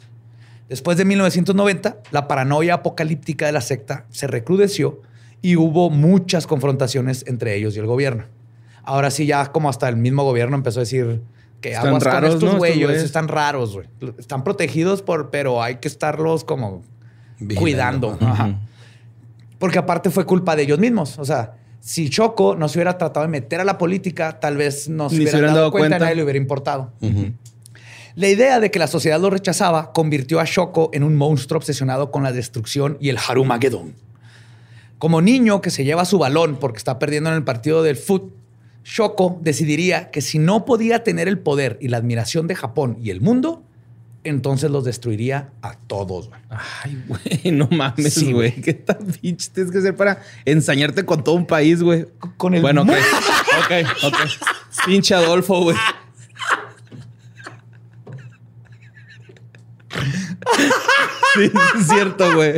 Speaker 1: Después de 1990, la paranoia apocalíptica de la secta se recrudeció y hubo muchas confrontaciones entre ellos y el gobierno. Ahora sí, ya como hasta el mismo gobierno empezó a decir que
Speaker 3: Están
Speaker 1: aguas
Speaker 3: raros,
Speaker 1: con estos güeyes, están raros, güey. Están protegidos por, pero hay que estarlos como
Speaker 2: Vigilando.
Speaker 1: cuidando. Ajá. Porque aparte fue culpa de ellos mismos. O sea, si Choco no se hubiera tratado de meter a la política, tal vez no se hubieran
Speaker 3: hubieran
Speaker 1: dado
Speaker 3: dado
Speaker 1: cuenta,
Speaker 3: cuenta.
Speaker 1: nadie le hubiera importado. La idea de que la sociedad lo rechazaba convirtió a Shoko en un monstruo obsesionado con la destrucción y el Harumagedón. Como niño que se lleva su balón porque está perdiendo en el partido del foot, Shoko decidiría que si no podía tener el poder y la admiración de Japón y el mundo, entonces los destruiría a todos. güey.
Speaker 3: Ay, güey, no mames,
Speaker 1: Sí,
Speaker 3: güey. ¿Qué tan pinche tienes que hacer para ensañarte con todo un país, güey?
Speaker 1: Con el
Speaker 3: Bueno, ok. ok, ok. Pinche Adolfo, güey. Sí, es cierto, güey.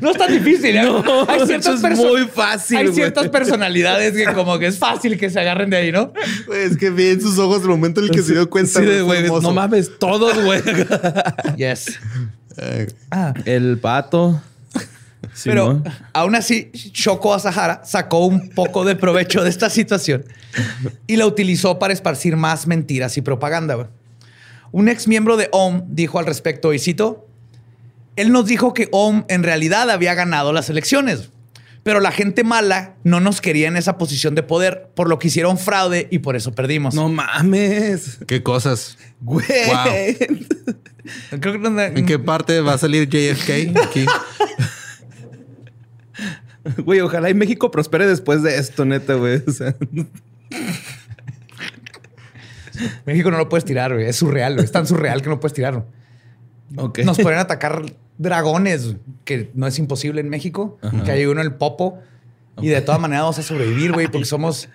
Speaker 1: No es tan difícil. ¿eh?
Speaker 3: No,
Speaker 1: hay
Speaker 3: eso
Speaker 1: ciertas
Speaker 3: es muy fácil,
Speaker 1: Hay ciertas personalidades que como que es fácil que se agarren de ahí, ¿no?
Speaker 2: Es que vi en sus ojos el momento en el que se dio cuenta.
Speaker 3: Sí, güey, no mames, todos, güey. [LAUGHS]
Speaker 1: Yes.
Speaker 2: Ay,
Speaker 1: Ah,
Speaker 3: El pato. [LAUGHS]
Speaker 1: pero
Speaker 3: Simón.
Speaker 1: aún así, Shoko Asahara sacó un poco de provecho de esta situación y la utilizó para esparcir más mentiras y propaganda. güey. Un ex miembro de OM dijo al respecto, y cito, él nos dijo que OM en realidad había ganado las elecciones, pero la gente mala no nos quería en esa posición de poder, por lo que hicieron fraude y por eso perdimos.
Speaker 3: No mames.
Speaker 2: Qué cosas.
Speaker 3: Güey. [LAUGHS]
Speaker 1: Creo que no-
Speaker 2: ¿En qué parte va a salir JFK? Aquí. [LAUGHS]
Speaker 3: Güey, ojalá y México prospere después de esto, neta, güey. O sea,
Speaker 1: México no lo puedes tirar, güey. Es surreal, güey. Es tan surreal que no puedes tirarlo. Nos pueden atacar dragones, que no es imposible en México. Que hay uno en el popo. Y de todas maneras vamos a sobrevivir, güey, porque [LAUGHS] somos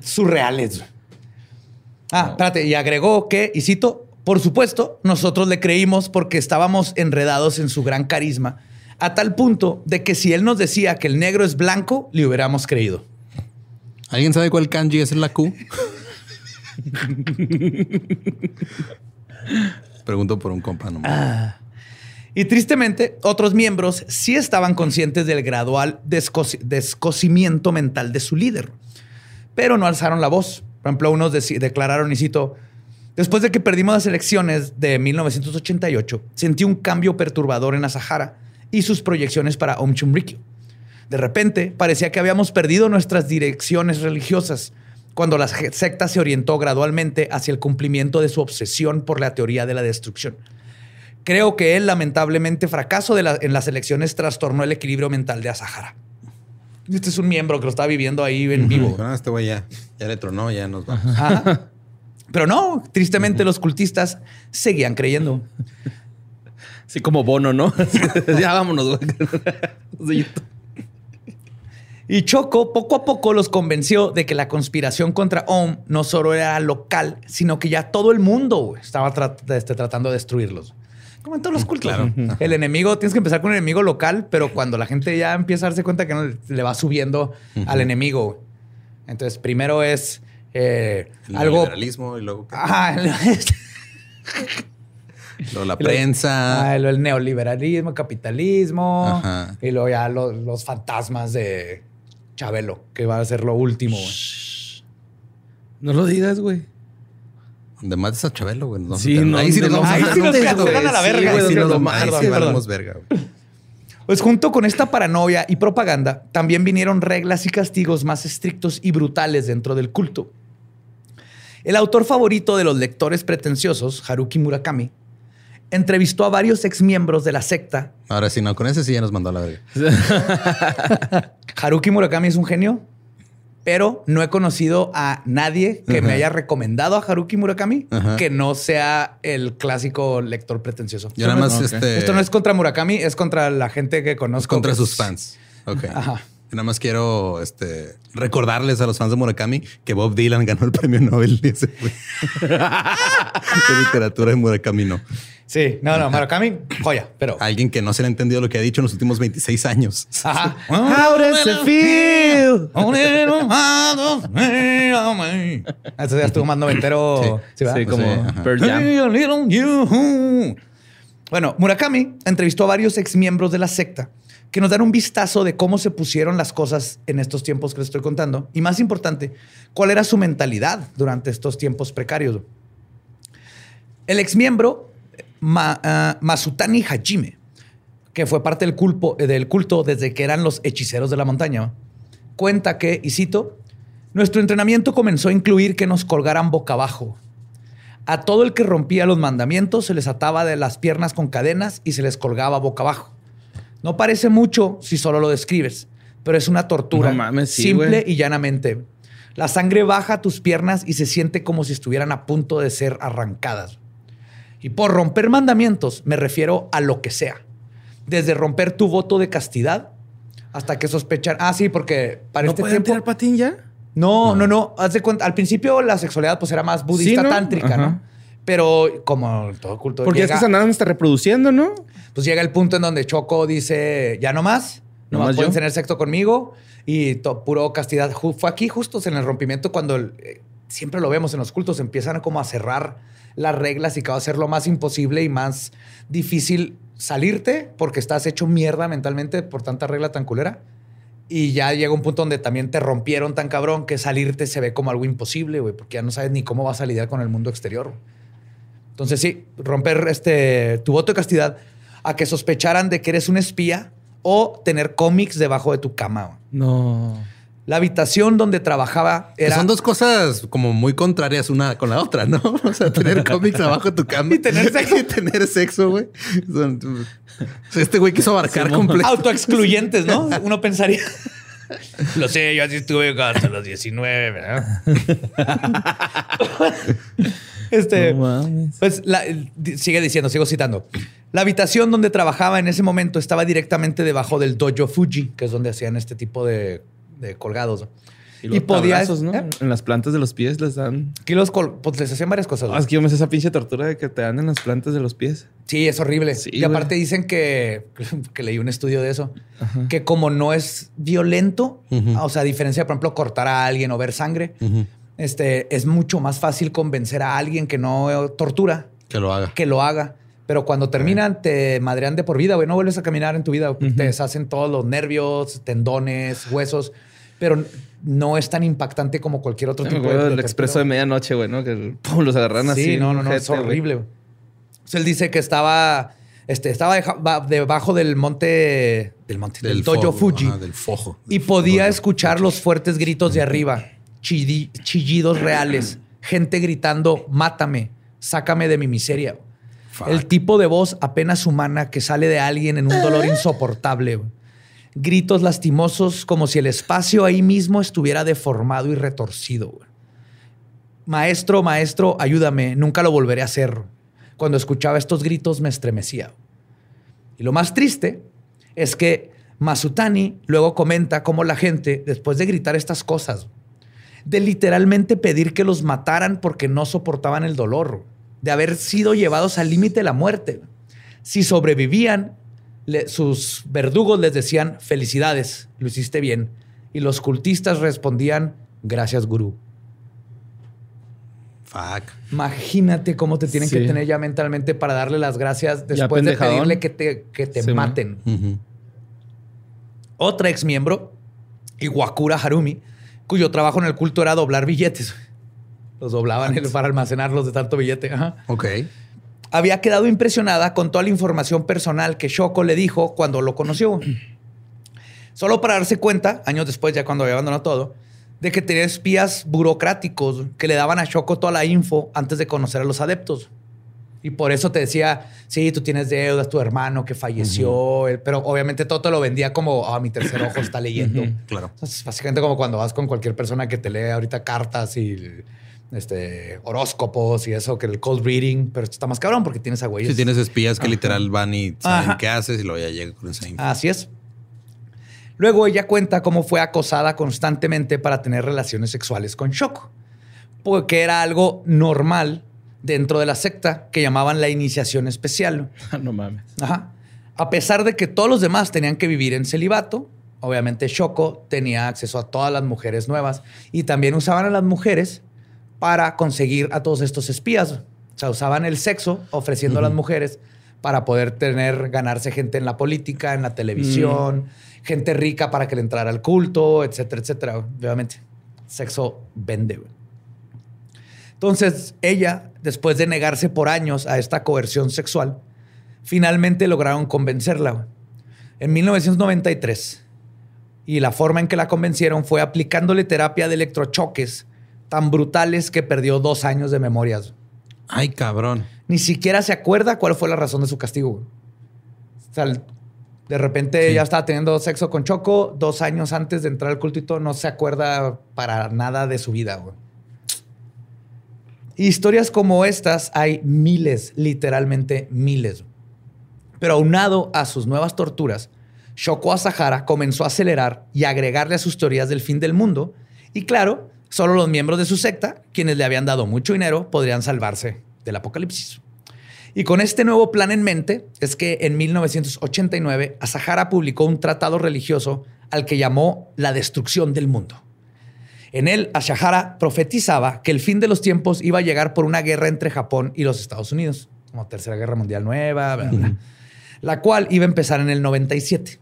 Speaker 1: surreales. Ah, espérate. Y agregó que, y cito, por supuesto, nosotros le creímos porque estábamos enredados en su gran carisma, a tal punto de que si él nos decía que el negro es blanco, le hubiéramos creído.
Speaker 2: ¿Alguien sabe cuál kanji es la Q? [LAUGHS] Pregunto por un compa nomás.
Speaker 1: Y tristemente, otros miembros sí estaban conscientes del gradual descoci- descocimiento mental de su líder, pero no alzaron la voz. Por ejemplo, unos declararon, y cito, después de que perdimos las elecciones de 1988, sentí un cambio perturbador en Asahara y sus proyecciones para Om Chumrikyo. De repente, parecía que habíamos perdido nuestras direcciones religiosas cuando la secta se orientó gradualmente hacia el cumplimiento de su obsesión por la teoría de la destrucción. Creo que el lamentablemente fracaso de la- en las elecciones trastornó el equilibrio mental de Asahara. Este es un miembro que lo está viviendo ahí en vivo.
Speaker 2: Dijo, "Ah, este güey ya, ya le tronó, ya nos vamos.
Speaker 1: Ajá. Pero no, tristemente los cultistas seguían creyendo.
Speaker 3: Así como bono, ¿no? [LAUGHS] ya vámonos, güey.
Speaker 1: Y Choco poco a poco los convenció de que la conspiración contra Om no solo era local, sino que ya todo el mundo estaba tra- este, tratando de destruirlos. Como en todos los cultos.
Speaker 2: Claro. [LAUGHS]
Speaker 1: El enemigo, tienes que empezar con un enemigo local, pero cuando la gente ya empieza a darse cuenta que no, le va subiendo al enemigo. güey. Entonces, primero es eh,
Speaker 2: El
Speaker 1: algo.
Speaker 2: liberalismo y luego, ¿qué?
Speaker 1: Ajá, el- [LAUGHS]
Speaker 2: Luego la prensa.
Speaker 1: Ah, el, el neoliberalismo, capitalismo.
Speaker 2: Ajá.
Speaker 1: Y luego ya lo- los fantasmas de Chabelo, que va a ser lo último. güey.
Speaker 3: No lo digas, güey.
Speaker 2: Donde mates a Chabelo, güey.
Speaker 3: Sí, no,
Speaker 2: ahí sí nos
Speaker 3: no,
Speaker 2: vamos a
Speaker 1: ahí
Speaker 2: meter,
Speaker 1: sí nos
Speaker 2: güey.
Speaker 1: cancelan a la verga.
Speaker 2: Sí,
Speaker 1: nos vamos-
Speaker 2: ahí sí güey.
Speaker 1: Pues junto con esta paranoia y propaganda, también vinieron reglas y castigos más estrictos y brutales dentro del culto. El autor favorito de los lectores pretenciosos, Haruki Murakami, entrevistó a varios exmiembros de la secta.
Speaker 2: Ahora sí, no, con ese sí ya nos mandó a la verga. [LAUGHS]
Speaker 1: Haruki Murakami es un genio, pero no he conocido a nadie que me haya recomendado a Haruki Murakami
Speaker 2: Ajá.
Speaker 1: que no sea el clásico lector pretencioso.
Speaker 2: Yo nada más, este...
Speaker 1: Esto no es contra Murakami, es contra la gente que conozco.
Speaker 2: contra
Speaker 1: que
Speaker 2: sus fans. Ok.
Speaker 1: Ajá.
Speaker 2: Yo nada más quiero este, recordarles a los fans de Murakami que Bob Dylan ganó el premio Nobel [LAUGHS] [LAUGHS] de literatura de Murakami, no.
Speaker 1: Sí, no, no, Murakami, joya, pero.
Speaker 2: Alguien que no se le ha entendido lo que ha dicho en los últimos 26 años.
Speaker 1: Ajá. [LAUGHS]
Speaker 3: How does it feel? [LAUGHS]
Speaker 1: Eso ya estuvo más noventero.
Speaker 2: Sí.
Speaker 1: ¿verdad?
Speaker 3: Sí, como
Speaker 2: Sí, ajá.
Speaker 3: Pearl Jam.
Speaker 1: Hey, a little you. Bueno, Murakami entrevistó a varios exmiembros de la secta que nos dan un vistazo de cómo se pusieron las cosas en estos tiempos que les estoy contando. Y más importante, cuál era su mentalidad durante estos tiempos precarios. El exmiembro Ma- ah, Masutani Hajime, que fue parte del, culpo- del culto desde que eran los hechiceros de la montaña, cuenta que, y cito, nuestro entrenamiento comenzó a incluir que nos colgaran boca abajo. A todo el que rompía los mandamientos se les ataba de las piernas con cadenas y se les colgaba boca abajo. No parece mucho si solo lo describes, pero es una tortura
Speaker 3: No mames, sí,
Speaker 1: simple y llanamente. La sangre baja a tus piernas y se siente como si estuvieran a punto de ser arrancadas. Y por romper mandamientos me refiero a lo que sea. Desde romper tu voto de castidad hasta que sospechar. Ah, sí, porque para
Speaker 3: ¿No
Speaker 1: este
Speaker 3: pueden
Speaker 1: tiempo.
Speaker 3: tirar patín ya?
Speaker 1: No, no, no. Haz de cuenta. Al principio la sexualidad pues era más budista
Speaker 3: Sí, ¿no?
Speaker 1: tántrica, ¿no? Pero como todo culto
Speaker 3: Porque
Speaker 1: llega,
Speaker 3: es que se andaban hasta reproduciendo, ¿no?
Speaker 1: pues llega el punto en donde Choco dice, ya no más, no
Speaker 3: ¿No
Speaker 1: más pueden
Speaker 3: yo?
Speaker 1: tener sexo conmigo y to- puro castidad. Fue aquí justo en el rompimiento cuando el- eh, siempre lo vemos en los cultos, empiezan como a cerrar las reglas y que va a ser lo más imposible y más difícil salirte porque estás hecho mierda mentalmente por tanta regla tan culera. Y ya llega un punto donde también te rompieron tan cabrón que salirte se ve como algo imposible, güey, porque ya no sabes ni cómo vas a lidiar con el mundo exterior. Entonces sí, romper este, tu voto de castidad a que sospecharan de que eres un espía o tener cómics debajo de tu cama.
Speaker 3: No.
Speaker 1: La habitación donde trabajaba
Speaker 2: Que
Speaker 1: era...
Speaker 2: son dos cosas como muy contrarias una con la otra, ¿no? [LAUGHS] O sea, tener [LAUGHS] cómics abajo de tu cama
Speaker 1: Y tener [LAUGHS] sexo.
Speaker 2: y tener sexo, güey. Son- o sea, Este güey quiso abarcar completo.
Speaker 1: autoexcluyentes, ¿no? Uno pensaría. Lo sé, yo así estuve hasta los 19, ¿verdad? este,
Speaker 3: No mames.
Speaker 1: pues la- sigue diciendo, sigo citando. La habitación donde trabajaba en ese momento estaba directamente debajo del dojo Fuji, que es donde hacían este tipo de, de colgados.
Speaker 3: Y,
Speaker 1: Y
Speaker 3: los
Speaker 1: podía-
Speaker 3: tablazos, ¿no?
Speaker 1: ¿eh?
Speaker 3: En las plantas de los pies les dan.
Speaker 1: Aquí los col- pues les hacían varias cosas.
Speaker 3: Ah,
Speaker 1: güey.
Speaker 3: es que yo me sé esa pinche tortura de que te dan en las plantas de los pies.
Speaker 1: Sí, es horrible.
Speaker 3: Sí,
Speaker 1: y aparte dicen que, [LAUGHS] que leí un estudio de eso, que como no es violento, o sea, a diferencia, por ejemplo, cortar a alguien o ver sangre, este, es mucho más fácil convencer a alguien que no tortura
Speaker 2: Que lo haga.
Speaker 1: que lo haga. Pero cuando terminan, te madrean de por vida, güey. No vuelves a caminar en tu vida. Te deshacen todos los nervios, tendones, huesos. Pero no es tan impactante como cualquier otro tipo de, tortura,
Speaker 3: expreso de medianoche, güey, ¿no? Que pum, los agarran así.
Speaker 1: Sí, no, no, no, es horrible. güey. Entonces, él dice que estaba, este, estaba debajo del monte, del monte, del,
Speaker 2: fojo,
Speaker 1: Fuji
Speaker 2: ajá, del fojo.
Speaker 1: y podía escuchar los fuertes gritos de arriba, chilli- chillidos reales, [CLEARS THROAT] gente gritando, mátame, sácame de mi miseria.
Speaker 2: Fuck.
Speaker 1: El tipo de voz apenas humana que sale de alguien en un dolor insoportable. güey. Gritos lastimosos como si el espacio ahí mismo estuviera deformado y retorcido. Maestro, maestro, ayúdame, nunca lo volveré a hacer. Cuando escuchaba estos gritos me estremecía. Y lo más triste es que Masutani luego comenta cómo la gente, después de gritar estas cosas, de literalmente pedir que los mataran porque no soportaban el dolor, de haber sido llevados al límite de la muerte. Si sobrevivían, le- sus verdugos les decían, felicidades, lo hiciste bien. Y los cultistas respondían, gracias, gurú.
Speaker 2: Fuck.
Speaker 1: Imagínate cómo te tienen que tener ya mentalmente para darle las gracias después de pedirle que te, que te
Speaker 3: Sí,
Speaker 1: maten. Otra ex miembro, Iwakura Harumi, cuyo trabajo en el culto era doblar billetes. Los doblaban para almacenarlos de tanto billete. Ajá.
Speaker 2: Ok.
Speaker 1: Había quedado impresionada con toda la información personal que Shoko le dijo cuando lo conoció. [CLEARS THROAT] Solo para darse cuenta, años después, ya cuando había abandonado todo, de que tenía espías burocráticos que le daban a Shoko toda la info antes de conocer a los adeptos. Y por eso te decía, sí, tú tienes deudas, tu hermano que falleció, pero obviamente todo te lo vendía como, ah, mi tercer ojo está leyendo.
Speaker 2: Claro.
Speaker 1: Es básicamente como cuando vas con cualquier persona que te lee ahorita cartas y este, horóscopos y eso, que el cold reading, pero esto está más cabrón porque tienes a güeyes.
Speaker 2: Si tienes espías que
Speaker 1: Ajá.
Speaker 2: literal van y saben
Speaker 1: Ajá.
Speaker 2: qué haces y luego ya llega con esa info.
Speaker 1: Así es. Luego ella cuenta cómo fue acosada constantemente para tener relaciones sexuales con Shoko, porque era algo normal dentro de la secta que llamaban la iniciación especial. [LAUGHS]
Speaker 3: no mames.
Speaker 1: Ajá. A pesar de que todos los demás tenían que vivir en celibato, obviamente Shoko tenía acceso a todas las mujeres nuevas y también usaban a las mujeres para conseguir a todos estos espías. O sea, usaban el sexo ofreciendo a las mujeres para poder tener, ganarse gente en la política, en la televisión, gente rica para que le entrara al culto, etcétera, etcétera. Obviamente, sexo vende. Entonces, ella, después de negarse por años a esta coerción sexual, finalmente lograron convencerla. En 1993, y la forma en que la convencieron fue aplicándole terapia de electrochoques tan brutales que perdió dos años de memorias.
Speaker 2: Ay, cabrón.
Speaker 1: Ni siquiera se acuerda cuál fue la razón de su castigo. güey. O sea, de repente ya estaba teniendo sexo con Choco dos años antes de entrar al culto y todo, no se acuerda para nada de su vida. güey. Historias como estas hay miles, literalmente miles. Pero aunado a sus nuevas torturas, Shoko Asahara comenzó a acelerar y agregarle a sus teorías del fin del mundo. Y claro, solo los miembros de su secta, quienes le habían dado mucho dinero, podrían salvarse del apocalipsis. Y con este nuevo plan en mente es que en 1989 Asahara publicó un tratado religioso al que llamó La destrucción del mundo. En él, Asahara profetizaba que el fin de los tiempos iba a llegar por una guerra entre Japón y los Estados Unidos, como Tercera Guerra Mundial Nueva, bla, bla, la cual iba a empezar en el 97.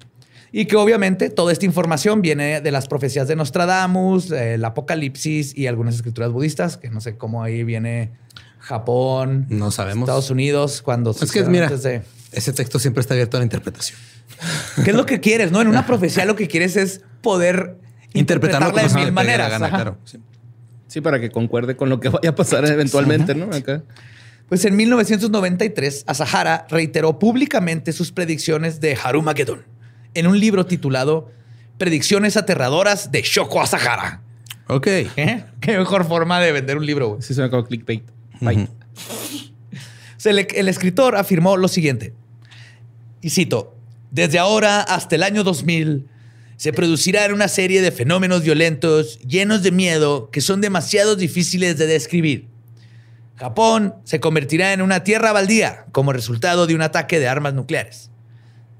Speaker 1: Y que obviamente toda esta información viene de las profecías de Nostradamus, eh, el Apocalipsis y algunas escrituras budistas, que no sé cómo ahí viene Japón,
Speaker 2: No sabemos.
Speaker 1: Estados Unidos, cuando
Speaker 2: Es que, mira,
Speaker 1: de-
Speaker 2: ese texto siempre está abierto a la interpretación. [LAUGHS]
Speaker 1: ¿Qué es lo que quieres? No, en una [LAUGHS] profecía lo que quieres es poder
Speaker 2: Interpretarlo
Speaker 1: interpretarla de
Speaker 2: como
Speaker 1: mil maneras.
Speaker 2: gana,
Speaker 1: Ajá.
Speaker 2: claro. Sí.
Speaker 3: Sí, para que concuerde con lo que vaya a pasar eventualmente, ¿no? Acá.
Speaker 1: Pues en 1993, Asahara reiteró públicamente sus predicciones de Harumagedón en un libro titulado Predicciones aterradoras de Shoko Asahara.
Speaker 2: Ok.
Speaker 1: ¿Eh? Qué mejor forma de vender un libro. güey.
Speaker 3: Sí, se me acabó clickbait.
Speaker 1: O sea, el, el escritor afirmó lo siguiente, y cito, desde ahora hasta el año 2000 se producirán una serie de fenómenos violentos llenos de miedo que son demasiado difíciles de describir. Japón se convertirá en una tierra baldía como resultado de un ataque de armas nucleares.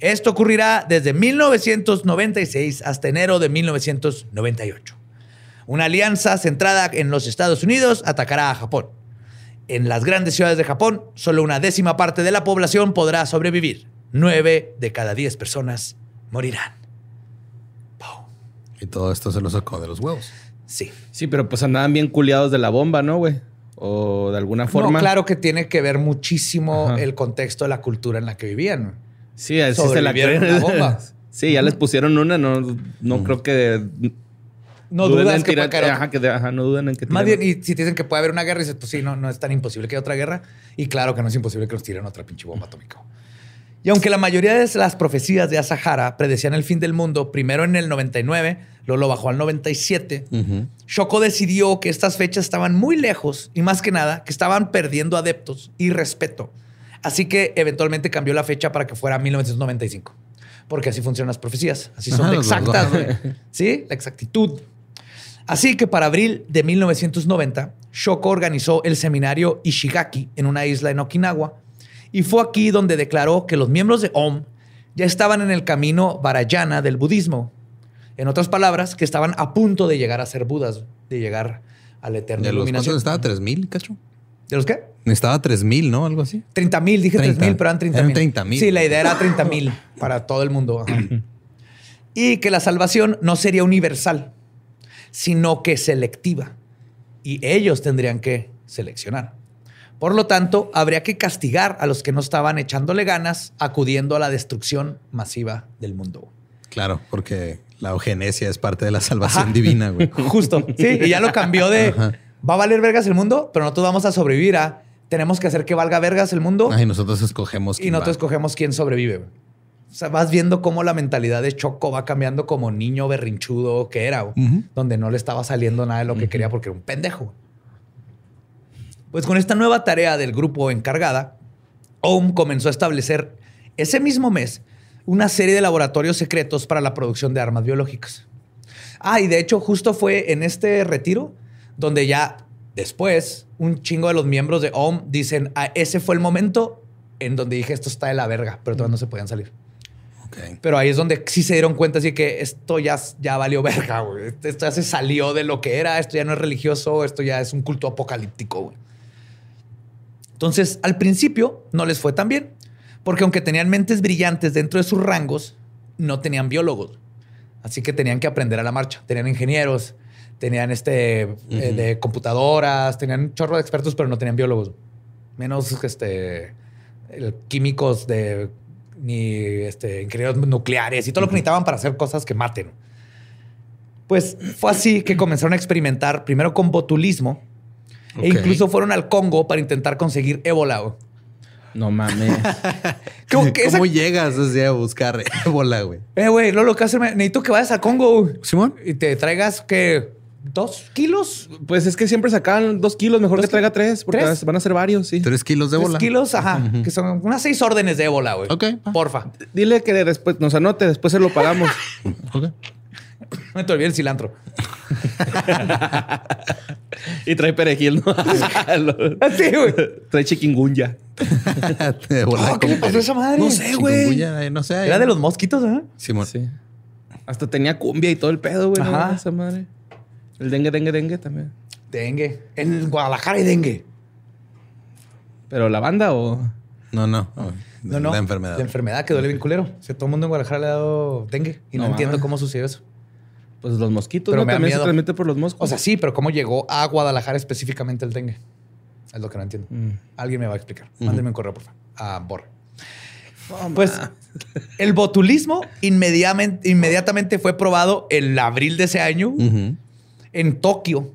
Speaker 1: Esto ocurrirá desde 1996 hasta enero de 1998. Una alianza centrada en los Estados Unidos atacará a Japón. En las grandes ciudades de Japón, solo una décima parte de la población podrá sobrevivir. Nueve de cada diez personas morirán. Pow.
Speaker 2: Y todo esto se lo sacó de los huevos.
Speaker 1: Sí.
Speaker 3: Sí, pero pues andaban bien culiados de la bomba, ¿no, güey? O de alguna forma.
Speaker 1: No, claro que tiene que ver muchísimo
Speaker 3: Ajá.
Speaker 1: el contexto de la cultura en la que vivían.
Speaker 3: Sí, así se la creen.
Speaker 1: bomba. [LAUGHS]
Speaker 3: Sí, ya les pusieron una, no, no creo que.
Speaker 1: No
Speaker 3: duden
Speaker 1: dudas
Speaker 3: en
Speaker 1: que
Speaker 3: tirar-
Speaker 1: puede caer
Speaker 3: ajá, que ajá, no duden en que
Speaker 1: Más bien, y si te dicen que puede haber una guerra, dices, pues sí, no, no es tan imposible que haya otra guerra. Y claro que no es imposible que nos tiren otra pinche bomba atómica. Y aunque la mayoría de las profecías de Asahara predecían el fin del mundo, primero en el 99, luego lo bajó al 97, Shoko decidió que estas fechas estaban muy lejos y más que nada que estaban perdiendo adeptos y respeto. Así que eventualmente cambió la fecha para que fuera 1995. Porque así funcionan las profecías. Así son de exactas. [LAUGHS] Sí, la exactitud. Así que para abril de 1990, Shoko organizó el seminario Ishigaki en una isla en Okinawa. Y fue aquí donde declaró que los miembros de OM ya estaban en el camino Varayana del budismo. En otras palabras, que estaban a punto de llegar a ser budas, de llegar a la eterna
Speaker 2: ¿De los
Speaker 1: iluminación.
Speaker 2: estaba? ¿Tres mil, cacho?
Speaker 1: ¿De los qué?
Speaker 2: Estaba tres mil, ¿no? Algo así.
Speaker 1: 30 mil, dije
Speaker 2: 30.
Speaker 1: 3 mil, pero eran 30
Speaker 2: Eran
Speaker 1: mil.
Speaker 2: 30,000.
Speaker 1: Sí, la idea era 30 mil para todo el mundo. ajá. y que la salvación no sería universal, sino que selectiva. Y ellos tendrían que seleccionar. Por lo tanto, habría que castigar a los que no estaban echándole ganas, acudiendo a la destrucción masiva del mundo.
Speaker 2: Claro, porque La eugenesia es parte de la salvación divina, güey. [LAUGHS]
Speaker 1: Justo. Sí, y ya lo cambió de va a valer vergas el mundo, pero nosotros vamos a sobrevivir a tenemos que hacer que valga vergas el mundo
Speaker 2: Ay, nosotros escogemos.
Speaker 1: y
Speaker 2: quién
Speaker 1: nosotros
Speaker 2: va.
Speaker 1: escogemos quién sobrevive. güey. O sea, vas viendo cómo la mentalidad de Choco va cambiando como niño berrinchudo que era, güey, donde no le estaba saliendo nada de lo que quería porque era un pendejo. Pues con esta nueva tarea del grupo encargada, OM comenzó a establecer ese mismo mes una serie de laboratorios secretos para la producción de armas biológicas. Ah, y de hecho justo fue en este retiro donde ya después un chingo de los miembros de OM dicen, ah, ese fue el momento en donde dije esto está de la verga, pero todavía no se podían salir. Pero ahí es donde sí se dieron cuenta así que esto ya, ya valió verga, güey. Esto ya se salió de lo que era, esto ya no es religioso, esto ya es un culto apocalíptico, güey. Entonces, al principio no les fue tan bien, porque aunque tenían mentes brillantes dentro de sus rangos, no tenían biólogos. Así que tenían que aprender a la marcha. Tenían ingenieros, tenían este eh, de computadoras, tenían un chorro de expertos, pero no tenían biólogos. Menos este el- químicos de ni este ingenieros nucleares y todo lo que necesitaban para hacer cosas que maten. Pues fue así que comenzaron a experimentar primero con botulismo e incluso fueron al Congo para intentar conseguir ébola.
Speaker 3: No mames. [LAUGHS]
Speaker 1: ¿Cómo, que esa-
Speaker 2: ¿Cómo llegas así, a buscar ébola, güey?
Speaker 1: Eh, güey, Lolo, ¿qué haces? Necesito que vayas al Congo
Speaker 2: Simón.
Speaker 1: y te traigas que dos kilos,
Speaker 3: pues es que siempre sacaban dos kilos. Mejor
Speaker 1: ¿Dos
Speaker 3: que traiga tres, porque
Speaker 1: ¿Tres?
Speaker 3: van a ser varios, sí.
Speaker 2: Tres kilos de
Speaker 1: tres
Speaker 2: ébola.
Speaker 1: kilos, ajá, que son unas seis órdenes de ébola, güey.
Speaker 2: Ok.
Speaker 1: Porfa.
Speaker 3: Dile que después nos anote, después se lo pagamos. [LAUGHS]
Speaker 2: Ok.
Speaker 1: No te olvides el cilantro.
Speaker 3: y trae perejil, ¿no? [LAUGHS]
Speaker 1: Sí, güey.
Speaker 3: trae chiquingunya. [LAUGHS]
Speaker 1: Oh, ¿Qué le pasó a esa madre?
Speaker 3: No sé, güey.
Speaker 2: No sé.
Speaker 1: Era de los mosquitos, ¿eh?
Speaker 2: Simón.
Speaker 3: Sí. Hasta tenía cumbia y todo el pedo, güey. ¿no?
Speaker 1: Ajá.
Speaker 3: Esa madre. El dengue, dengue, dengue también.
Speaker 1: Dengue. En Guadalajara hay dengue.
Speaker 3: ¿Pero la banda o...?
Speaker 2: No, no.
Speaker 1: No, no.
Speaker 2: La enfermedad.
Speaker 1: La enfermedad que duele bien culero. O sea, todo el mundo en Guadalajara le ha dado dengue y no,
Speaker 3: No
Speaker 1: entiendo cómo sucedió eso.
Speaker 3: Pues los mosquitos,
Speaker 1: Pero
Speaker 3: ¿no?
Speaker 1: me
Speaker 3: También
Speaker 1: miedo.
Speaker 3: se transmite por los moscos.
Speaker 1: O sea, sí, pero ¿cómo llegó a Guadalajara específicamente el dengue? Es lo que no entiendo.
Speaker 3: Mm.
Speaker 1: Alguien me va a explicar. Mándenme un correo, por favor. A Borra. Pues el botulismo inmediatamente, inmediatamente fue probado en abril de ese año
Speaker 2: Ujú.
Speaker 1: En Tokio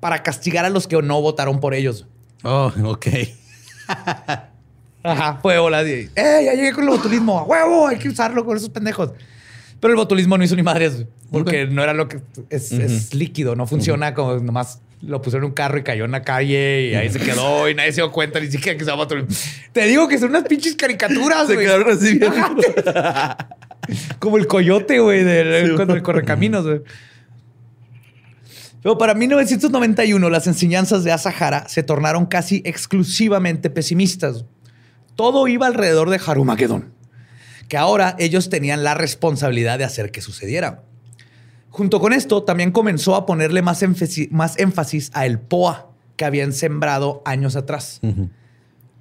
Speaker 1: para castigar a los que no votaron por ellos.
Speaker 2: Oh, ok.
Speaker 1: Ajá, fue hola. ¡Eh, ya llegué con el botulismo! ¡A huevo! Hay que usarlo con esos pendejos. Pero el botulismo no hizo ni madres porque no era lo que es, es líquido, no funciona como nomás lo pusieron en un carro y cayó en la calle y ahí se quedó y nadie se dio cuenta ni siquiera que se llama. Te digo que son unas pinches caricaturas,
Speaker 3: Se quedaron así bien. [LAUGHS]
Speaker 1: Como el coyote, güey, del cuando el correcaminos, güey. Pero para 1991 las enseñanzas de Asahara se tornaron casi exclusivamente pesimistas. Todo iba alrededor de Harumagedón, que ahora ellos tenían la responsabilidad de hacer que sucediera. Junto con esto, también comenzó a ponerle más, más énfasis a el POA que habían sembrado años atrás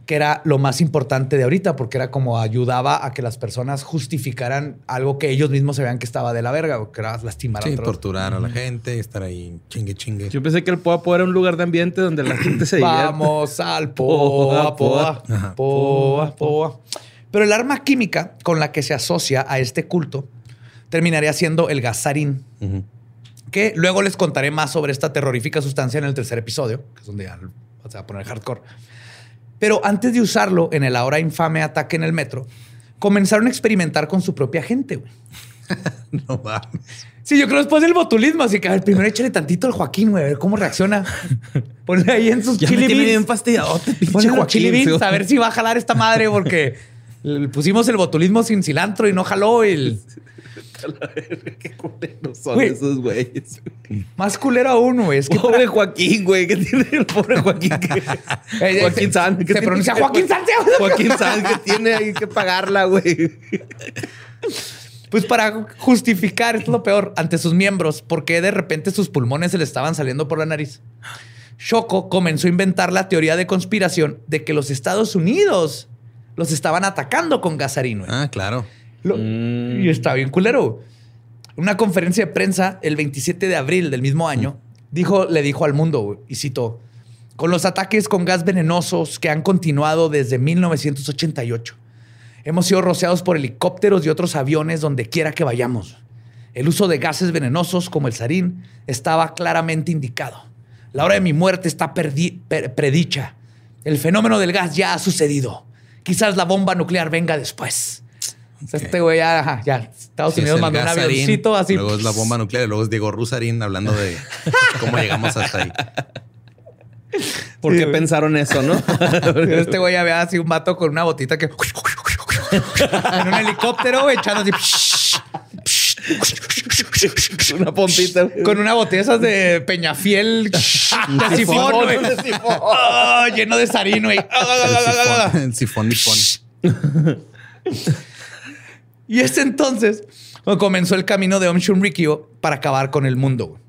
Speaker 1: que era lo más importante de ahorita, porque era como ayudaba a que las personas justificaran algo que ellos mismos sabían que estaba de la verga, o que era lastimar a
Speaker 2: Sí,
Speaker 1: otros.
Speaker 2: torturar a la gente y estar ahí chingue, chingue.
Speaker 3: Yo pensé que el Poapo era un lugar de ambiente donde la gente se divierte.
Speaker 1: Vamos al [LAUGHS] poa, poa, poa, poa. Pero el arma química con la que se asocia a este culto terminaría siendo el gasarín,
Speaker 2: Ujú.
Speaker 1: que luego les contaré más sobre esta terrorífica sustancia en el tercer episodio, que es donde ya se va a poner hardcore. Pero antes de usarlo en el ahora infame ataque en el metro, comenzaron a experimentar con su propia gente. güey. [LAUGHS]
Speaker 2: No mames.
Speaker 1: Sí, yo creo después del botulismo, así que a ver, primero échale tantito al Joaquín, güey, a ver cómo reacciona. [LAUGHS] Ponle ahí en sus
Speaker 3: Ya
Speaker 1: chili beans.
Speaker 3: bien fastidiadote, pinche
Speaker 1: Ponle
Speaker 3: Joaquín.
Speaker 1: chili beans, a ver si va a jalar esta madre, porque [LAUGHS] le pusimos el botulismo sin cilantro y no jaló. [LAUGHS]
Speaker 3: Qué culeros son
Speaker 1: Güey.
Speaker 3: esos güeyes.
Speaker 1: Más culero aún, güey. Es que
Speaker 3: Pobre Joaquín, güey. ¿Qué tiene el pobre Joaquín? que- [LAUGHS]
Speaker 1: Eh,
Speaker 3: Joaquín
Speaker 1: se-
Speaker 3: San. ¿qué
Speaker 1: se
Speaker 3: tiene
Speaker 1: pronuncia
Speaker 3: que-
Speaker 1: Joaquín Santiago.
Speaker 3: Joaquín San, que tiene ahí que pagarla, güey.
Speaker 1: Pues para justificar, es lo peor, ante sus miembros, porque de repente sus pulmones se le estaban saliendo por la nariz. Shoko comenzó a inventar la teoría de conspiración de que los Estados Unidos los estaban atacando con gasarín. güey.
Speaker 2: Ah, claro.
Speaker 1: Lo-
Speaker 3: Mm.
Speaker 1: Y está bien culero. En Una conferencia de prensa el 27 de abril del mismo año, dijo, le dijo al mundo, y citó, con los ataques con gas venenosos que han continuado desde 1988. Hemos sido rociados por helicópteros y otros aviones donde quiera que vayamos. El uso de gases venenosos como el sarín estaba claramente indicado. La hora de mi muerte está perdi- per- predicha. El fenómeno del gas ya ha sucedido. Quizás la bomba nuclear venga después. Este güey ya, Estados
Speaker 2: Sí,
Speaker 1: Unidos mandó un avioncito así.
Speaker 2: Luego es la bomba nuclear y luego es Diego Rusarín hablando de cómo llegamos hasta ahí. [LAUGHS]
Speaker 3: ¿Por qué pensaron eso, no? [LAUGHS]
Speaker 1: Este güey ya había así un vato con una botita que [LAUGHS] en un helicóptero echando así
Speaker 3: Una pompita.
Speaker 1: con una botella esas de Peñafiel de sifón, güey. Lleno de sarín, güey.
Speaker 2: El sifón, el sifón.
Speaker 1: Y es entonces cuando comenzó el camino de Om Shunrikyo para acabar con el mundo.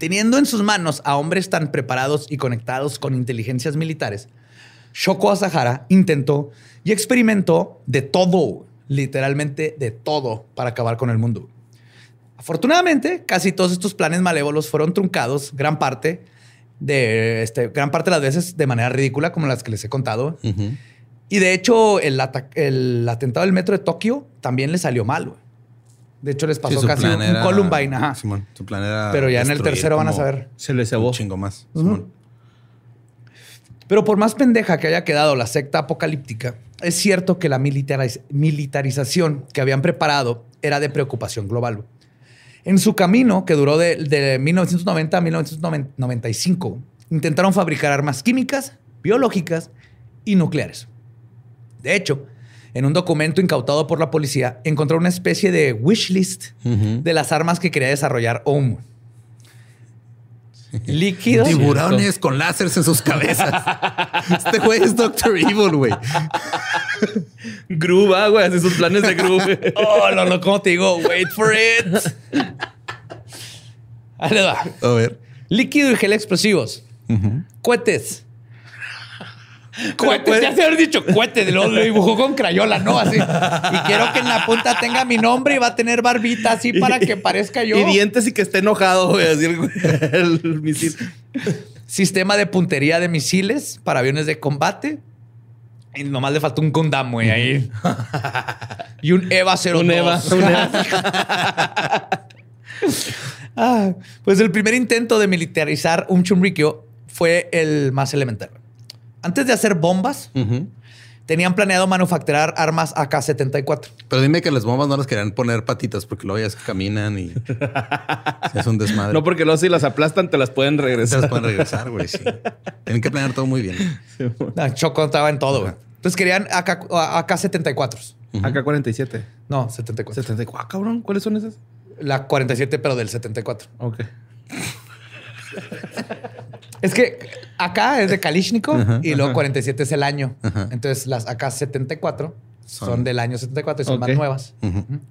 Speaker 1: Teniendo en sus manos a hombres tan preparados y conectados con inteligencias militares, Shoko Asahara intentó y experimentó de todo, literalmente de todo, para acabar con el mundo. Afortunadamente, casi todos estos planes malévolos fueron truncados, gran parte de este, gran parte de las veces de manera ridícula, como las que les he contado. Y de hecho, el, atentado del metro de Tokio también le salió mal. güey. De hecho, les pasó casi un
Speaker 2: era-
Speaker 1: Columbine. Ajá.
Speaker 2: Simón, su plan era
Speaker 1: Pero ya en el tercero van a saber.
Speaker 3: Se le cebó.
Speaker 2: Un chingo más. Simón.
Speaker 1: Pero por más pendeja que haya quedado la secta apocalíptica, es cierto que la militariz- militarización que habían preparado era de preocupación global. En su camino, que duró de, de 1990 a 1995, intentaron fabricar armas químicas, biológicas y nucleares. De hecho, en un documento incautado por la policía, encontró una especie de wish list de las armas que quería desarrollar OM. Líquidos.
Speaker 2: Tiburones con láseres en sus cabezas. este güey es Doctor Evil, güey.
Speaker 3: Gru, va, güey. Hace sus planes de Gru. [LAUGHS] güey.
Speaker 1: Oh, no, no, ¿cómo te digo? Wait for it. Ahí le va.
Speaker 2: A ver.
Speaker 1: Líquido y gel explosivos. Cohetes. Cohetes, ya se haber dicho cohetes, lo, lo dibujó con crayola, ¿no? Así. Y quiero que en la punta tenga mi nombre y va a tener barbita así para que parezca yo.
Speaker 3: Y dientes y que esté enojado, güey. Así el, el misil.
Speaker 1: Sistema de puntería de misiles para aviones de combate. Y nomás le faltó un Gundam, güey, ahí. y un EVA 02.
Speaker 3: Un Eva. Un Eva.
Speaker 1: Ah, pues el primer intento de militarizar un Chunrikyo fue el más elemental. Antes de hacer bombas, tenían planeado manufacturar armas AK-74.
Speaker 2: Pero dime que las bombas no las querían poner patitas porque luego ya es que caminan y es un desmadre.
Speaker 3: No, porque luego si las aplastan, te las pueden
Speaker 2: se
Speaker 3: regresar.
Speaker 2: las pueden regresar, güey. Sí. Tienen que planear todo muy bien.
Speaker 1: Ah, Choco estaba en todo. güey. Entonces querían AK, AK-74.
Speaker 3: AK-47.
Speaker 1: No, 74.
Speaker 3: 74. Ah, cabrón. ¿Cuáles son esas?
Speaker 1: La 47, pero del 74.
Speaker 3: Ok. [LAUGHS]
Speaker 1: Es que acá es de Kalishnikov y luego 47 es el año.
Speaker 2: Ajá.
Speaker 1: Entonces las AK-74 son,
Speaker 2: Son-
Speaker 1: del año 74 y son más nuevas.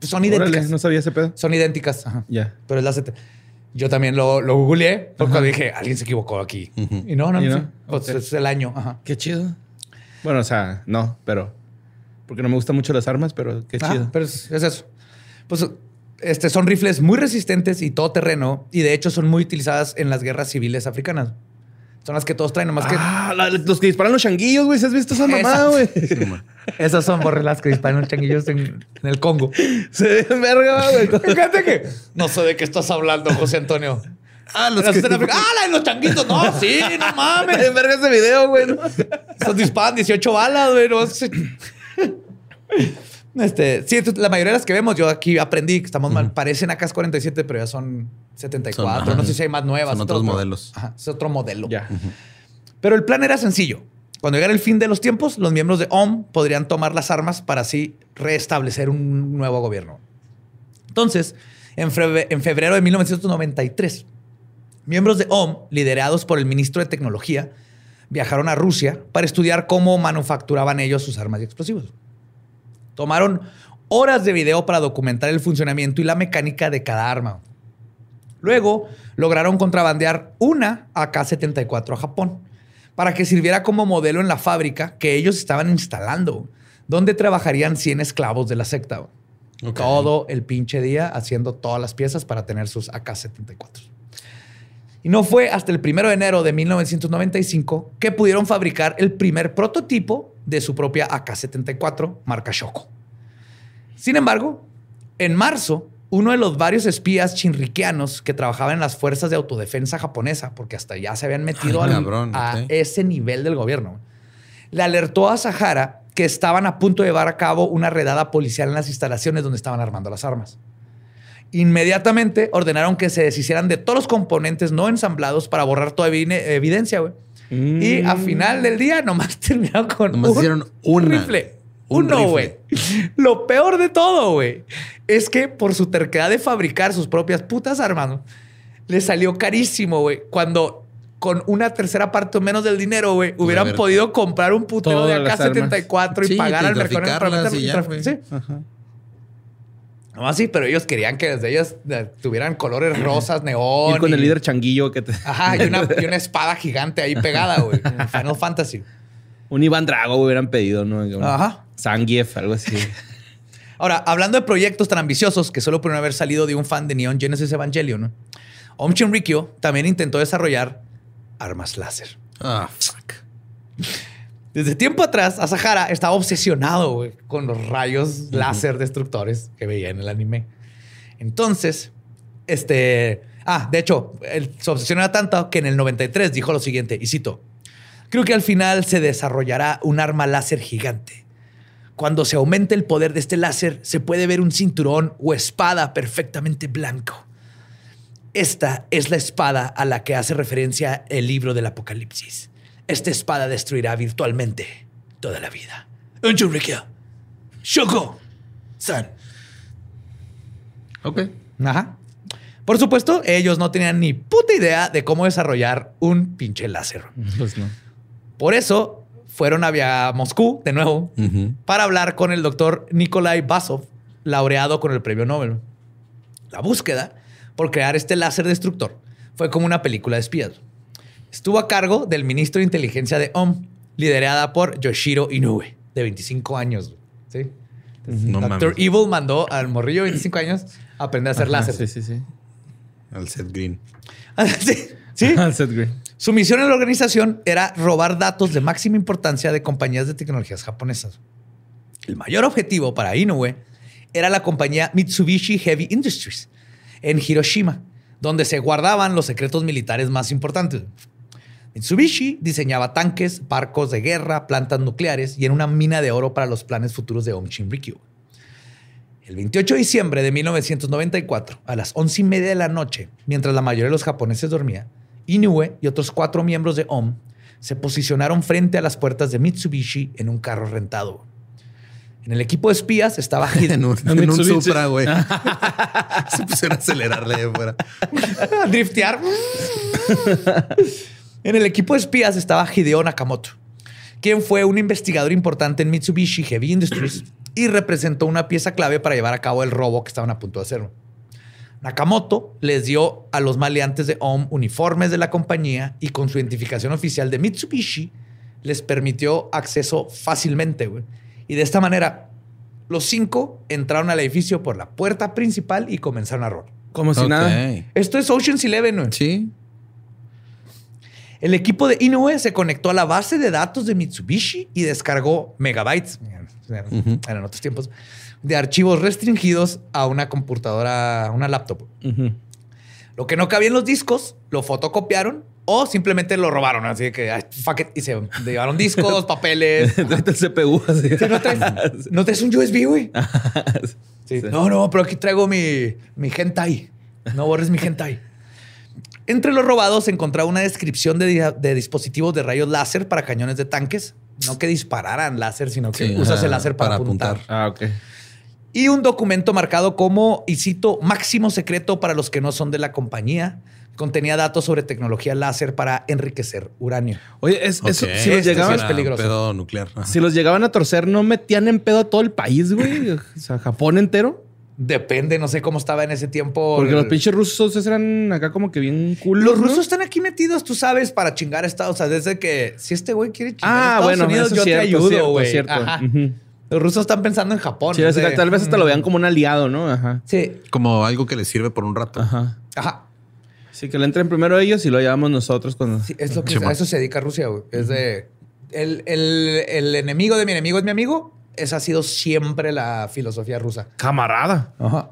Speaker 1: Son idénticas.
Speaker 3: Órale, no sabía ese pedo.
Speaker 1: Son idénticas.
Speaker 3: Ya.
Speaker 1: Pero es la 70. Yo también lo, lo googleé porque dije, alguien se equivocó aquí. Y no, no,
Speaker 3: ¿Y
Speaker 1: no.
Speaker 3: no?
Speaker 1: Pues es el año. Ajá.
Speaker 3: Qué chido. Bueno, o sea, no, pero. Porque no me gustan mucho las armas, pero qué
Speaker 1: Ah,
Speaker 3: chido.
Speaker 1: pero es, es eso. Pues este, son rifles muy resistentes y todoterreno. Y de hecho son muy utilizadas en las guerras civiles africanas. Son las que todos traen, nomás que
Speaker 3: Ah, la- los que disparan los changuillos, güey. ¿Se has visto esa mamada, güey? [LAUGHS]
Speaker 1: esas son borre las que disparan los changuillos en, en el Congo.
Speaker 3: Se ven verga, güey. [LAUGHS]
Speaker 1: Fíjate que no sé de qué estás hablando, José Antonio.
Speaker 2: Ah, los que...
Speaker 1: aplicando- ¡Ah, la de los changuitos! No, [LAUGHS] sí, no mames.
Speaker 3: verga ese video, güey. ¿no?
Speaker 1: Estos disparan 18 balas, güey. no. Este, sí, la mayoría de las que vemos, yo aquí aprendí que estamos mal. Parecen AK-47, pero ya son 74.
Speaker 2: Son-
Speaker 1: no sé si hay más nuevas.
Speaker 2: Son otros
Speaker 1: Otro-
Speaker 2: modelos.
Speaker 1: Ajá, es otro modelo. Pero el plan era sencillo. Cuando llegara el fin de los tiempos, los miembros de OM podrían tomar las armas para así restablecer un nuevo gobierno. Entonces, en, en febrero de 1993, miembros de OM, liderados por el ministro de Tecnología, viajaron a Rusia para estudiar cómo manufacturaban ellos sus armas y explosivos. Tomaron horas de video para documentar el funcionamiento y la mecánica de cada arma. Luego lograron contrabandear una AK-74 a Japón para que sirviera como modelo en la fábrica que ellos estaban instalando, donde trabajarían 100 esclavos de la secta. Todo el pinche día haciendo todas las piezas para tener sus AK-74. Y no fue hasta el 1 de enero de 1995 que pudieron fabricar el primer prototipo de su propia AK-74 marca Shoko. Sin embargo, en marzo uno de los varios espías chinriquianos que trabajaban en las fuerzas de autodefensa japonesa, porque hasta ya se habían metido
Speaker 2: Ay,
Speaker 1: al-
Speaker 2: cabrón,
Speaker 1: a ese nivel del gobierno, le alertó a Sahara que estaban a punto de llevar a cabo una redada policial en las instalaciones donde estaban armando las armas. Inmediatamente ordenaron que se deshicieran de todos los componentes no ensamblados para borrar toda evi- evidencia, güey. Y
Speaker 3: Mm.
Speaker 1: a final del día nomás [LAUGHS] terminaron con
Speaker 2: Nomás
Speaker 1: un
Speaker 2: hicieron una.
Speaker 1: rifle.
Speaker 2: Un
Speaker 1: Uno, güey. [LAUGHS] Lo peor de todo, güey, es que por su terquedad de fabricar sus propias putas armas, ¿no? le salió carísimo, güey. Cuando con una tercera parte o menos del dinero, güey, hubieran podido comprar un putero de
Speaker 3: Todas las armas.
Speaker 1: AK-74 y
Speaker 2: Sí,
Speaker 1: pagar al
Speaker 2: y
Speaker 1: mercado
Speaker 2: traficarlas y ya,
Speaker 1: traf-
Speaker 2: güey.
Speaker 1: No, sí, pero ellos querían que desde ellas eh, tuvieran colores [CLEARS THROAT] rosas, neón.
Speaker 3: Ir con el líder changuillo que te...
Speaker 1: Ajá, y una, y una [LAUGHS] espada gigante ahí pegada, güey. en Final Fantasy.
Speaker 3: Un Iván Drago hubieran pedido, ¿no? Un
Speaker 1: Ajá.
Speaker 3: Zangief, algo así. [LAUGHS]
Speaker 1: Ahora, hablando de proyectos tan ambiciosos que solo pudieron haber salido de un fan de Neon Genesis Evangelion, ¿no? Om Shinrikyo también intentó desarrollar armas láser.
Speaker 2: Ah, fuck.
Speaker 1: Desde tiempo atrás, Asahara estaba obsesionado con los rayos láser destructores que veía en el anime. Entonces, este... Ah, de hecho, él, su obsesión era tanta que en el 93 dijo lo siguiente, y cito, creo que al final se desarrollará un arma láser gigante. Cuando se aumente el poder de este láser, se puede ver un cinturón o espada perfectamente blanco. Esta es la espada a la que hace referencia el libro del Apocalipsis. Esta espada destruirá virtualmente toda la vida. Unchurikyo. Shoko. San.
Speaker 2: Ok.
Speaker 1: Ajá. Por supuesto, ellos no tenían ni puta idea de cómo desarrollar un pinche láser.
Speaker 3: Pues no.
Speaker 1: Por eso fueron a Moscú de nuevo para hablar con el doctor Nikolai Basov, laureado con el premio Nobel. La búsqueda por crear este láser destructor fue como una película de espías. Estuvo a cargo del ministro de inteligencia de OM, liderada por Yoshiro Inoue, de 25 años. ¿sí?
Speaker 2: No
Speaker 1: Doctor
Speaker 2: mames.
Speaker 1: Evil mandó al morrillo de 25 años a aprender a hacer
Speaker 3: Ajá,
Speaker 1: láser.
Speaker 3: Sí, sí, sí.
Speaker 2: Al Seth Green. [LAUGHS]
Speaker 1: sí. ¿sí? [LAUGHS]
Speaker 3: Seth Green.
Speaker 1: Su misión en la organización era robar datos de máxima importancia de compañías de tecnologías japonesas. El mayor objetivo para Inoue era la compañía Mitsubishi Heavy Industries en Hiroshima, donde se guardaban los secretos militares más importantes. Mitsubishi diseñaba tanques, barcos de guerra, plantas nucleares y en una mina de oro para los planes futuros de Om Shinrikyo. El 28 de diciembre de 1994, a las 11 y media de la noche, mientras la mayoría de los japoneses dormía, Inoue y otros cuatro miembros de OM se posicionaron frente a las puertas de Mitsubishi en un carro rentado. En el equipo de espías estaba Hide- [LAUGHS]
Speaker 2: En un, en un. Supra, güey. [LAUGHS] Se pusieron a acelerarle de fuera. [LAUGHS]
Speaker 1: a driftear. En el equipo de espías estaba Hideo Nakamoto, quien fue un investigador importante en Mitsubishi Heavy Industries y representó una pieza clave para llevar a cabo el robo que estaban a punto de hacer. Nakamoto les dio a los maleantes de OM uniformes de la compañía y con su identificación oficial de Mitsubishi les permitió acceso fácilmente. güey. Y de esta manera, los cinco entraron al edificio por la puerta principal y comenzaron a robar.
Speaker 3: Como si nada.
Speaker 1: Esto es Ocean's Eleven. güey.
Speaker 2: Sí.
Speaker 1: El equipo de Inoue se conectó a la base de datos de Mitsubishi y descargó megabytes, eran, otros tiempos, de archivos restringidos a una computadora, a una laptop. Lo que no cabía en los discos, lo fotocopiaron o simplemente lo robaron. Así que, ay, fuck it, y se llevaron [LAUGHS] discos, papeles.
Speaker 3: Tráete el CPU así.
Speaker 1: Sí, no, traes, no traes un USB, güey. [LAUGHS] Sí. No, no, pero aquí traigo mi, mi hentai. No borres mi hentai. Entre los robados se encontraba una descripción de, di- de dispositivos de rayos láser para cañones de tanques. No que dispararan láser, sino que
Speaker 2: Sí,
Speaker 1: usas
Speaker 2: ajá,
Speaker 1: el láser para,
Speaker 2: para
Speaker 1: apuntar.
Speaker 2: apuntar.
Speaker 3: Ah, ok.
Speaker 1: Y un documento marcado como, y cito, máximo secreto para los que no son de la compañía. Contenía datos sobre tecnología láser para enriquecer uranio.
Speaker 3: Oye, es, eso, si los
Speaker 1: Este
Speaker 3: llegaban,
Speaker 1: sí es peligroso.
Speaker 2: Pedo nuclear. Ajá.
Speaker 3: si los llegaban a torcer, ¿no metían en pedo a todo el país, güey? O sea, Japón entero.
Speaker 1: Depende, no sé cómo estaba en ese tiempo.
Speaker 3: Porque
Speaker 1: el-
Speaker 3: los pinches rusos eran acá como que bien culos.
Speaker 1: Los
Speaker 3: ¿no?
Speaker 1: rusos están aquí metidos, tú sabes, para chingar a Estados. O sea, desde que si este güey quiere chingar a
Speaker 3: Ah,
Speaker 1: Estados
Speaker 3: bueno,
Speaker 1: Unidos, yo
Speaker 3: es cierto,
Speaker 1: te ayudo, güey.
Speaker 3: cierto.
Speaker 1: Ajá. Los rusos están pensando en Japón.
Speaker 3: Sí, tal vez hasta lo vean como un aliado, ¿no? Ajá.
Speaker 1: Sí,
Speaker 2: Como algo que les sirve por un rato.
Speaker 3: Ajá.
Speaker 1: ajá.
Speaker 3: Sí, que le entren primero ellos y lo llevamos nosotros cuando.
Speaker 1: Sí, es lo que a eso se dedica Rusia, güey. Es de el, el- el enemigo de mi enemigo es mi amigo. Esa ha sido siempre la filosofía rusa.
Speaker 3: Camarada.
Speaker 1: Ajá.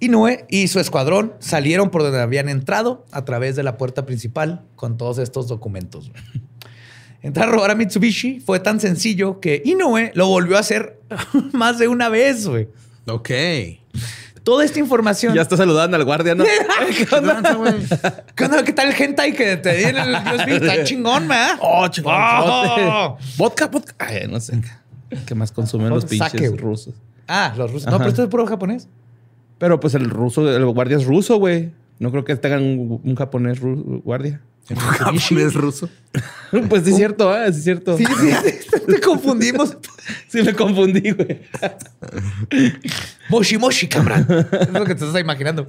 Speaker 1: Inoue y su escuadrón salieron por donde habían entrado a través de la puerta principal con todos estos documentos. [LAUGHS] Entrar a robar a Mitsubishi fue tan sencillo que Inoue lo volvió a hacer [LAUGHS] más de una vez, güey.
Speaker 2: Ok.
Speaker 1: Toda esta información.
Speaker 3: Ya está saludando al guardia, ¿no? [LAUGHS]
Speaker 1: ¿Qué onda? ¿Qué onda? ¿Qué tal el hentai que te di en el USB? Está chingón, ¿verdad?
Speaker 3: Oh, chingón.
Speaker 1: Oh.
Speaker 3: Vodka, vodka. Ay, no sé. ¿Qué más consumen los pinches rusos?
Speaker 1: Ah, los rusos. No, pero esto es puro japonés.
Speaker 3: Pero pues el ruso, el guardia es ruso, güey. No creo que tengan un, un japonés guardia.
Speaker 2: ¿Japonés ruso? [LAUGHS]
Speaker 3: pues sí es cierto, ¿eh? Sí es cierto.
Speaker 1: Sí, sí, sí. [LAUGHS] Te confundimos.
Speaker 3: Sí me confundí, güey.
Speaker 1: Moshi Moshi, cabrón. Es lo que te estás imaginando.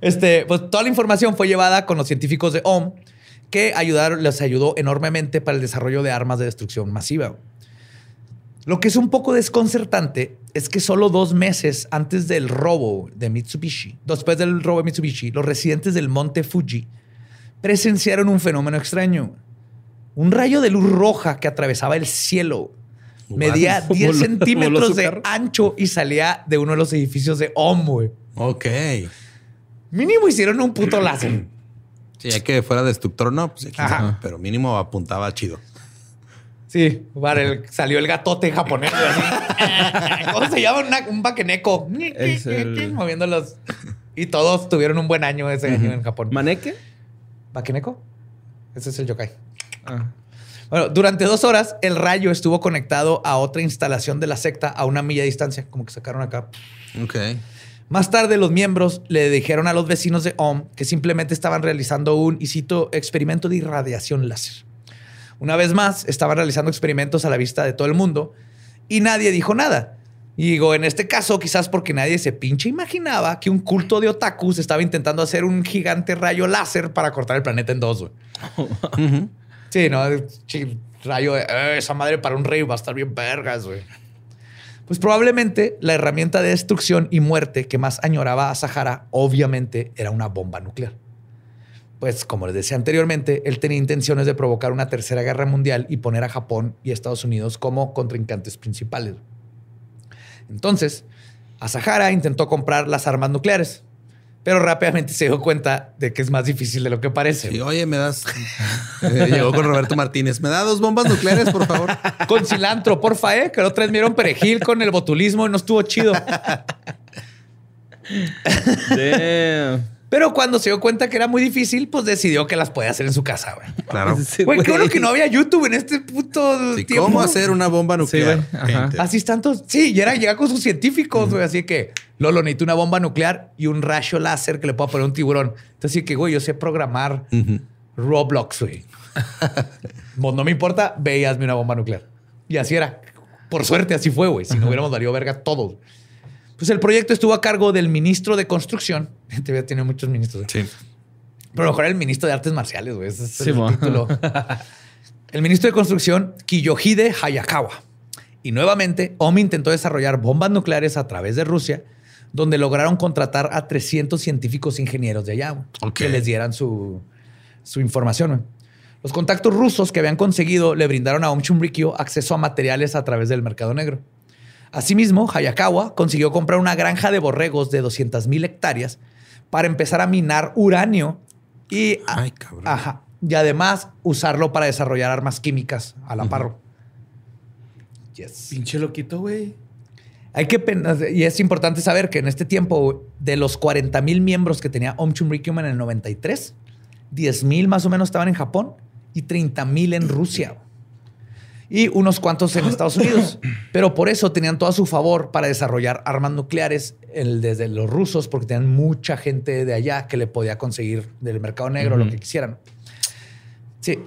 Speaker 1: Este, pues toda la información fue llevada con los científicos de OM que ayudaron, les ayudó enormemente para el desarrollo de armas de destrucción masiva. Lo que es un poco desconcertante es que solo dos meses antes del robo de Mitsubishi, después del robo de Mitsubishi, los residentes del monte Fuji presenciaron un fenómeno extraño. Un rayo de luz roja que atravesaba el cielo. Medía
Speaker 3: Voló-
Speaker 1: 10
Speaker 3: voló
Speaker 1: centímetros de ancho y salía de uno de los edificios de OM, güey.
Speaker 2: Ok.
Speaker 1: Mínimo hicieron un puto láser.
Speaker 2: Sí, ya que fuera destructor, no, pues
Speaker 1: Ajá.
Speaker 2: pero mínimo apuntaba chido.
Speaker 1: Sí, para el- salió el gatote japonés. [LAUGHS] así. ¿Cómo se llama? Una- un baqueneco.
Speaker 3: Es el-
Speaker 1: Moviendo los... Y todos tuvieron un buen año ese año en Japón.
Speaker 3: ¿Maneque?
Speaker 1: ¿Baqueneco? Ese es el yokai.
Speaker 3: Ah.
Speaker 1: Bueno, durante dos horas el rayo estuvo conectado a otra instalación de la secta a una milla de distancia, como que sacaron acá.
Speaker 2: Ok.
Speaker 1: Más tarde los miembros le dijeron a los vecinos de OM que simplemente estaban realizando un, y cito, experimento de irradiación láser. Una vez más, estaban realizando experimentos a la vista de todo el mundo y nadie dijo nada. Y digo, en este caso, quizás porque nadie se pinche imaginaba que un culto de otakus estaba intentando hacer un gigante rayo láser para cortar el planeta en dos. güey. [LAUGHS] Sí, no, rayo de "Eh, esa madre para un rey va a estar bien vergas, güey. Pues probablemente la herramienta de destrucción y muerte que más añoraba a Sahara, obviamente, era una bomba nuclear. Pues, como les decía anteriormente, él tenía intenciones de provocar una tercera guerra mundial y poner a Japón y Estados Unidos como contrincantes principales. Entonces, Asahara intentó comprar las armas nucleares, pero rápidamente se dio cuenta de que es más difícil de lo que parece.
Speaker 2: Sí, oye, me das. [LAUGHS] Eh, llegó con Roberto Martínez. Me da dos bombas nucleares, por favor. [LAUGHS]
Speaker 1: Con cilantro, porfa, eh, que vez me dieron perejil con el botulismo y no estuvo chido. [LAUGHS]
Speaker 3: Damn.
Speaker 1: Pero cuando se dio cuenta que era muy difícil, pues decidió que las podía hacer en su casa, güey.
Speaker 2: Claro. [LAUGHS]
Speaker 3: Ese
Speaker 1: Güey, qué bueno que no había YouTube en este puto
Speaker 2: Sí,
Speaker 1: tiempo.
Speaker 2: ¿Cómo hacer una bomba nuclear? Gente.
Speaker 1: Así tantos. Sí, y era llegar con sus científicos, güey. Así que, Lolo, necesito una bomba nuclear y un rayo láser que le pueda poner un tiburón. Entonces, sí que, güey, yo sé programar. Roblox, güey. [LAUGHS] Pues, no me importa, ve y hazme una bomba nuclear. Y así era. Por suerte, así fue, güey. Si no hubiéramos valido verga todos. Pues el proyecto estuvo a cargo del ministro de Construcción. [LAUGHS] Te tiene muchos ministros. ¿eh?
Speaker 2: Sí.
Speaker 1: Pero a lo mejor era el ministro de Artes Marciales, güey. Ese es
Speaker 3: Sí,
Speaker 1: el título. [LAUGHS] El ministro de Construcción, Kiyohide Hayakawa. Y nuevamente, OMI intentó desarrollar bombas nucleares a través de Rusia, donde lograron contratar a 300 científicos ingenieros de allá, güey,
Speaker 2: Ok.
Speaker 1: que les dieran su, su información. güey. Los contactos rusos que habían conseguido le brindaron a Om Chumrikyo acceso a materiales a través del mercado negro. Asimismo, Hayakawa consiguió comprar una granja de borregos de 200 mil hectáreas para empezar a minar uranio y,
Speaker 2: Ay, cabrón.
Speaker 1: Ajá. y además usarlo para desarrollar armas químicas a la par. Yes.
Speaker 3: Pinche loquito, güey.
Speaker 1: Hay que y es importante saber que en este tiempo de los 40 mil miembros que tenía Om Chumrikyo en el 93, 10 mil más o menos estaban en Japón y 30 mil en Rusia y unos cuantos en [COUGHS] Estados Unidos. Pero por eso tenían todo a su favor para desarrollar armas nucleares el- desde los rusos, porque tenían mucha gente de allá que le podía conseguir del mercado negro lo que quisieran. Sí.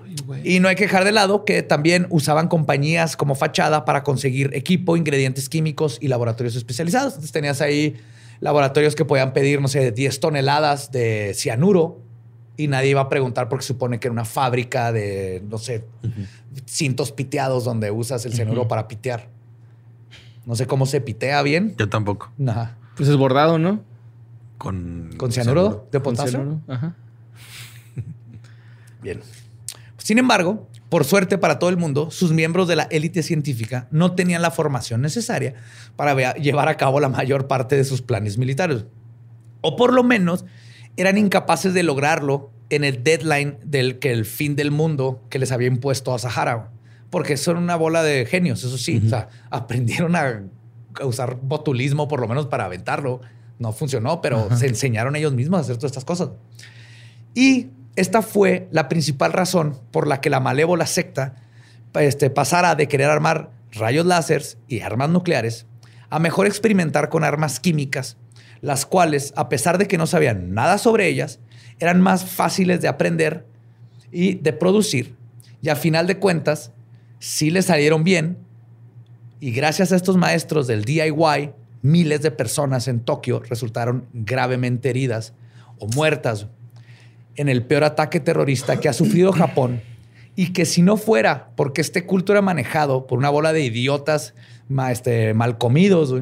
Speaker 1: Y no hay que dejar de lado que también usaban compañías como fachada para conseguir equipo, ingredientes químicos y laboratorios especializados. Entonces tenías ahí laboratorios que podían pedir, no sé, 10 toneladas de cianuro y nadie iba a preguntar porque supone que era una fábrica de, no sé, cintos piteados donde usas el cianuro para pitear. No sé cómo se pitea bien.
Speaker 2: Yo tampoco.
Speaker 1: Ajá.
Speaker 3: Pues es bordado, ¿no?
Speaker 2: Con,
Speaker 1: ¿Con cianuro de potasio?
Speaker 3: cianuro. Ajá.
Speaker 1: Bien. Sin embargo, por suerte para todo el mundo, sus miembros de la élite científica no tenían la formación necesaria para llevar a cabo la mayor parte de sus planes militares. O por lo menos eran incapaces de lograrlo en el deadline del que el fin del mundo que les había impuesto a Sahara. Porque son una bola de genios, eso sí. O sea, aprendieron a, a usar botulismo por lo menos para aventarlo. No funcionó, pero se enseñaron ellos mismos a hacer todas estas cosas. Y esta fue la principal razón por la que la malévola secta este, pasara de querer armar rayos láseres y armas nucleares a mejor experimentar con armas químicas, las cuales, a pesar de que no sabían nada sobre ellas, eran más fáciles de aprender y de producir. Y a final de cuentas, sí les salieron bien. Y gracias a estos maestros del DIY, miles de personas en Tokio resultaron gravemente heridas o muertas en el peor ataque terrorista que ha sufrido [COUGHS] Japón y que si no fuera porque este culto era manejado por una bola de idiotas este, mal comidos,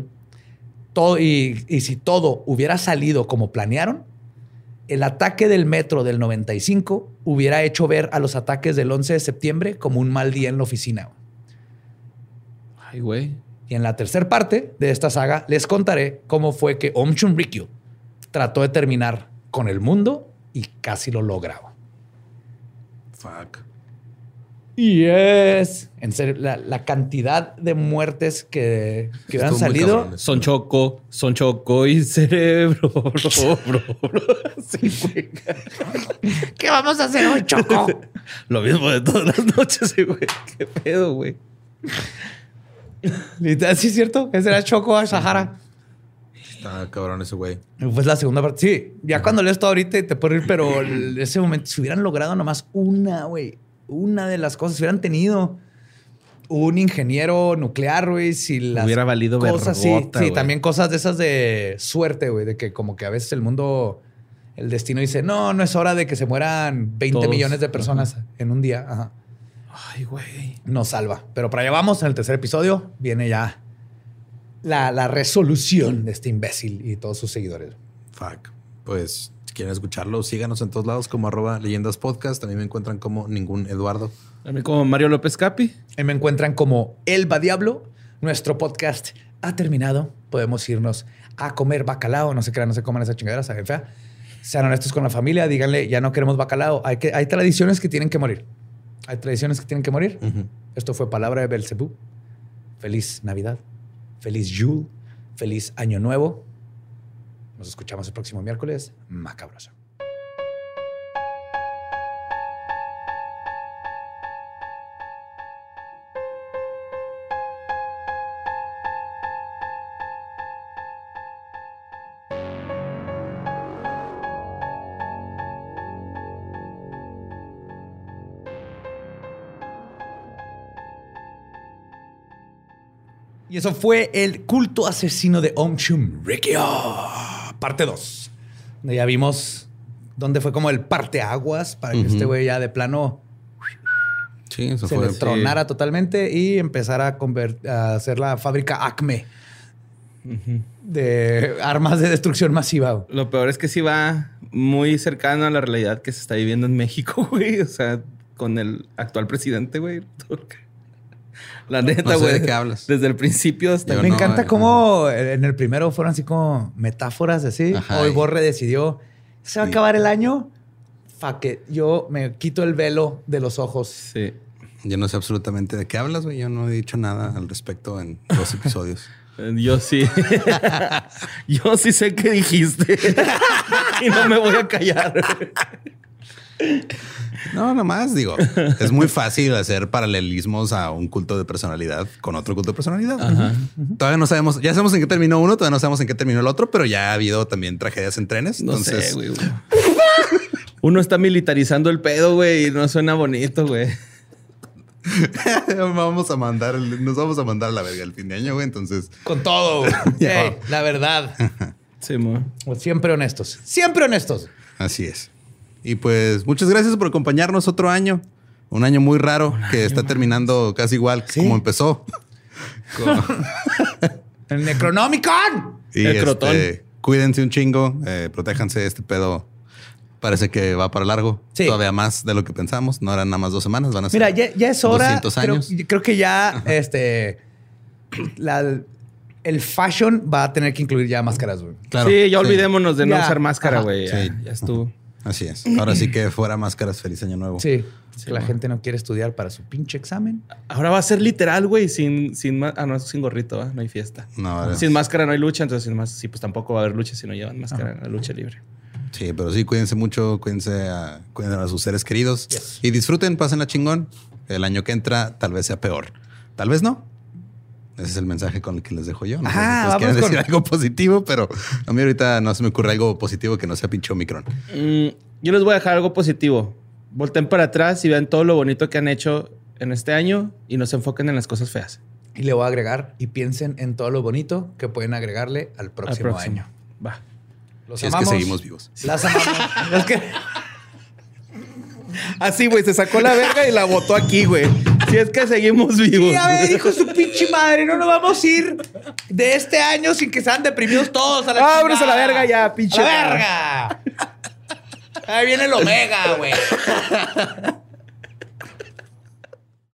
Speaker 1: todo, y, y si todo hubiera salido como planearon, el ataque del metro del 95 hubiera hecho ver a los ataques del 11 de septiembre como un mal día en la oficina.
Speaker 3: Ay, güey.
Speaker 1: Y en la tercera parte de esta saga les contaré cómo fue que Om Chunrikyo trató de terminar con el mundo y casi lo lograba.
Speaker 2: Fuck.
Speaker 1: Yes. En serio, la, la cantidad de muertes que, que han salido.
Speaker 2: cabrón.
Speaker 3: Son choco, son choco y cerebro, bro, bro, bro. [LAUGHS] Sí, güey.
Speaker 1: ¿Qué vamos a hacer hoy, Choco? [LAUGHS]
Speaker 3: Lo mismo de todas las noches, güey. Qué pedo, güey.
Speaker 1: Sí es cierto. Ese era Choco a Sahara.
Speaker 2: Está cabrón ese güey.
Speaker 1: Pues la segunda parte. Sí, ya cuando lees todo ahorita te puedo ir, pero en ese momento, si hubieran logrado nomás una, güey, una de las cosas, si hubieran tenido un ingeniero nuclear, güey, si las
Speaker 3: Hubiera valido
Speaker 1: cosas, sí,
Speaker 3: vergota,
Speaker 1: sí, también cosas de esas de suerte, güey, de que como que a veces el mundo, el destino dice, no, no es hora de que se mueran 20
Speaker 3: Todos.
Speaker 1: millones de personas en un día. Ajá.
Speaker 3: Ay, güey.
Speaker 1: Nos salva. Pero para allá vamos, en el tercer episodio viene ya la, la resolución de este imbécil y todos sus seguidores.
Speaker 2: Fuck. Pues quieren escucharlo, síganos en todos lados como arroba leyendas podcast. También me encuentran como ningún Eduardo.
Speaker 3: A mí como Mario López Capi.
Speaker 1: Ahí me encuentran como Elba Diablo. Nuestro podcast ha terminado. Podemos irnos a comer bacalao. No se crean, no se coman esa chingadera, saben fea. Sean honestos con la familia, díganle, ya no queremos bacalao. Hay, que, hay tradiciones que tienen que morir. Hay tradiciones que tienen que morir. Esto fue Palabra de Belcebú. Feliz Navidad. Feliz Yule. Feliz Año Nuevo. Nos escuchamos el próximo miércoles. Macabroso. Y eso fue el culto asesino de Om Chum Rikyo, parte 2. Ya vimos dónde fue como el parteaguas para que este güey ya de plano
Speaker 2: Sí, eso
Speaker 1: se
Speaker 2: fue.
Speaker 1: le tronara totalmente y empezara a, a hacer la fábrica Acme de armas de destrucción masiva.
Speaker 3: Lo peor es que sí va muy cercano a la realidad que se está viviendo en México, [LAUGHS] güey. O sea, con el actual presidente, güey. La neta,
Speaker 2: No sé
Speaker 3: güey.
Speaker 2: de qué hablas.
Speaker 3: Desde el principio hasta...
Speaker 2: Yo
Speaker 1: Me
Speaker 2: no,
Speaker 1: encanta
Speaker 2: eh,
Speaker 1: cómo en el primero fueron así como metáforas así.
Speaker 2: Ajá,
Speaker 1: Hoy Borre decidió, se va a acabar el año. Fuck it. Yo me quito el velo de los ojos.
Speaker 3: Sí.
Speaker 2: Yo no sé absolutamente de qué hablas, güey. Yo no he dicho nada al respecto en dos episodios. [LAUGHS]
Speaker 3: Eh, Yo sí. [LAUGHS] Yo sí sé qué dijiste. [LAUGHS] y no me voy a callar.
Speaker 2: No, nomás digo, es muy fácil hacer paralelismos a un culto de personalidad con otro culto de personalidad. Todavía no sabemos, ya sabemos en qué terminó uno, todavía no sabemos en qué terminó el otro, pero ya ha habido también tragedias en trenes.
Speaker 3: No
Speaker 2: entonces,
Speaker 3: sé, güey. Uno está militarizando el pedo, güey, y no suena bonito, güey. [LAUGHS]
Speaker 2: vamos a mandar, nos vamos a mandar a la verga el fin de año, güey. Entonces,
Speaker 1: Con todo. güey. [LAUGHS] La verdad.
Speaker 3: Sí, mo.
Speaker 1: Siempre honestos. Siempre honestos.
Speaker 2: así es. Y pues, muchas gracias por acompañarnos otro año. Un año muy raro que está terminando casi igual
Speaker 1: Sí.
Speaker 2: como empezó. [LAUGHS]
Speaker 1: El Necronomicon.
Speaker 2: Y
Speaker 3: El crotón.
Speaker 2: este, cuídense un chingo, eh, protéjanse. Este pedo parece que va para largo.
Speaker 1: Sí.
Speaker 2: Todavía más de lo que pensamos. No eran nada más dos semanas, van a ser
Speaker 1: Mira, ya, ya es hora.
Speaker 2: 200
Speaker 1: creo-
Speaker 2: años.
Speaker 1: Creo, que ya, [LAUGHS] este, la, el fashion va a tener que incluir ya máscaras, güey.
Speaker 2: Claro.
Speaker 3: sí, ya olvidémonos de no
Speaker 1: Ya.
Speaker 3: usar máscara, güey. Ya,
Speaker 2: Sí.
Speaker 3: ya estuvo.
Speaker 2: Así es. [CLEARS THROAT] Ahora sí que fuera máscaras. Feliz año nuevo.
Speaker 1: Sí.
Speaker 3: Sí,
Speaker 1: que la gente no quiere estudiar para su pinche examen.
Speaker 3: Ahora va a ser literal, güey, sin, sin ah, no, sin gorrito, ¿va? no hay fiesta.
Speaker 2: No, ahora-
Speaker 3: Sin máscara no hay lucha, entonces sin más, sí, pues tampoco va a haber lucha si no llevan máscara en la lucha libre.
Speaker 2: Sí, pero sí, cuídense mucho, cuídense a, cuiden a sus seres queridos y disfruten, pasen a chingón. El año que entra tal vez sea peor. Tal vez no. Ese es el mensaje con el que les dejo yo. No sé
Speaker 1: Ajá,
Speaker 2: si
Speaker 1: vamos con-
Speaker 2: decir algo positivo, pero a mí ahorita no se me ocurre algo positivo que no sea pinche Omicron.
Speaker 3: Mm, yo les voy a dejar algo positivo. Volten para atrás y vean todo lo bonito que han hecho en este año y no se enfoquen en las cosas feas.
Speaker 1: Y le voy a agregar y piensen en todo lo bonito que pueden agregarle al
Speaker 3: Al
Speaker 1: próximo, año.
Speaker 3: Va.
Speaker 1: Los
Speaker 2: Si es que
Speaker 1: amamos.
Speaker 2: seguimos vivos.
Speaker 1: Las amamos. [LAUGHS] Que-
Speaker 3: Así, güey, se sacó la verga y la botó aquí, güey. Si es que seguimos vivos.
Speaker 1: A ver, [LAUGHS] hijo de su pinche madre, no nos vamos a ir de este año sin que sean deprimidos todos a la
Speaker 3: Vámonos a la verga ya, pinche
Speaker 1: ¡A la verga! Ahí viene el Omega, güey. [LAUGHS]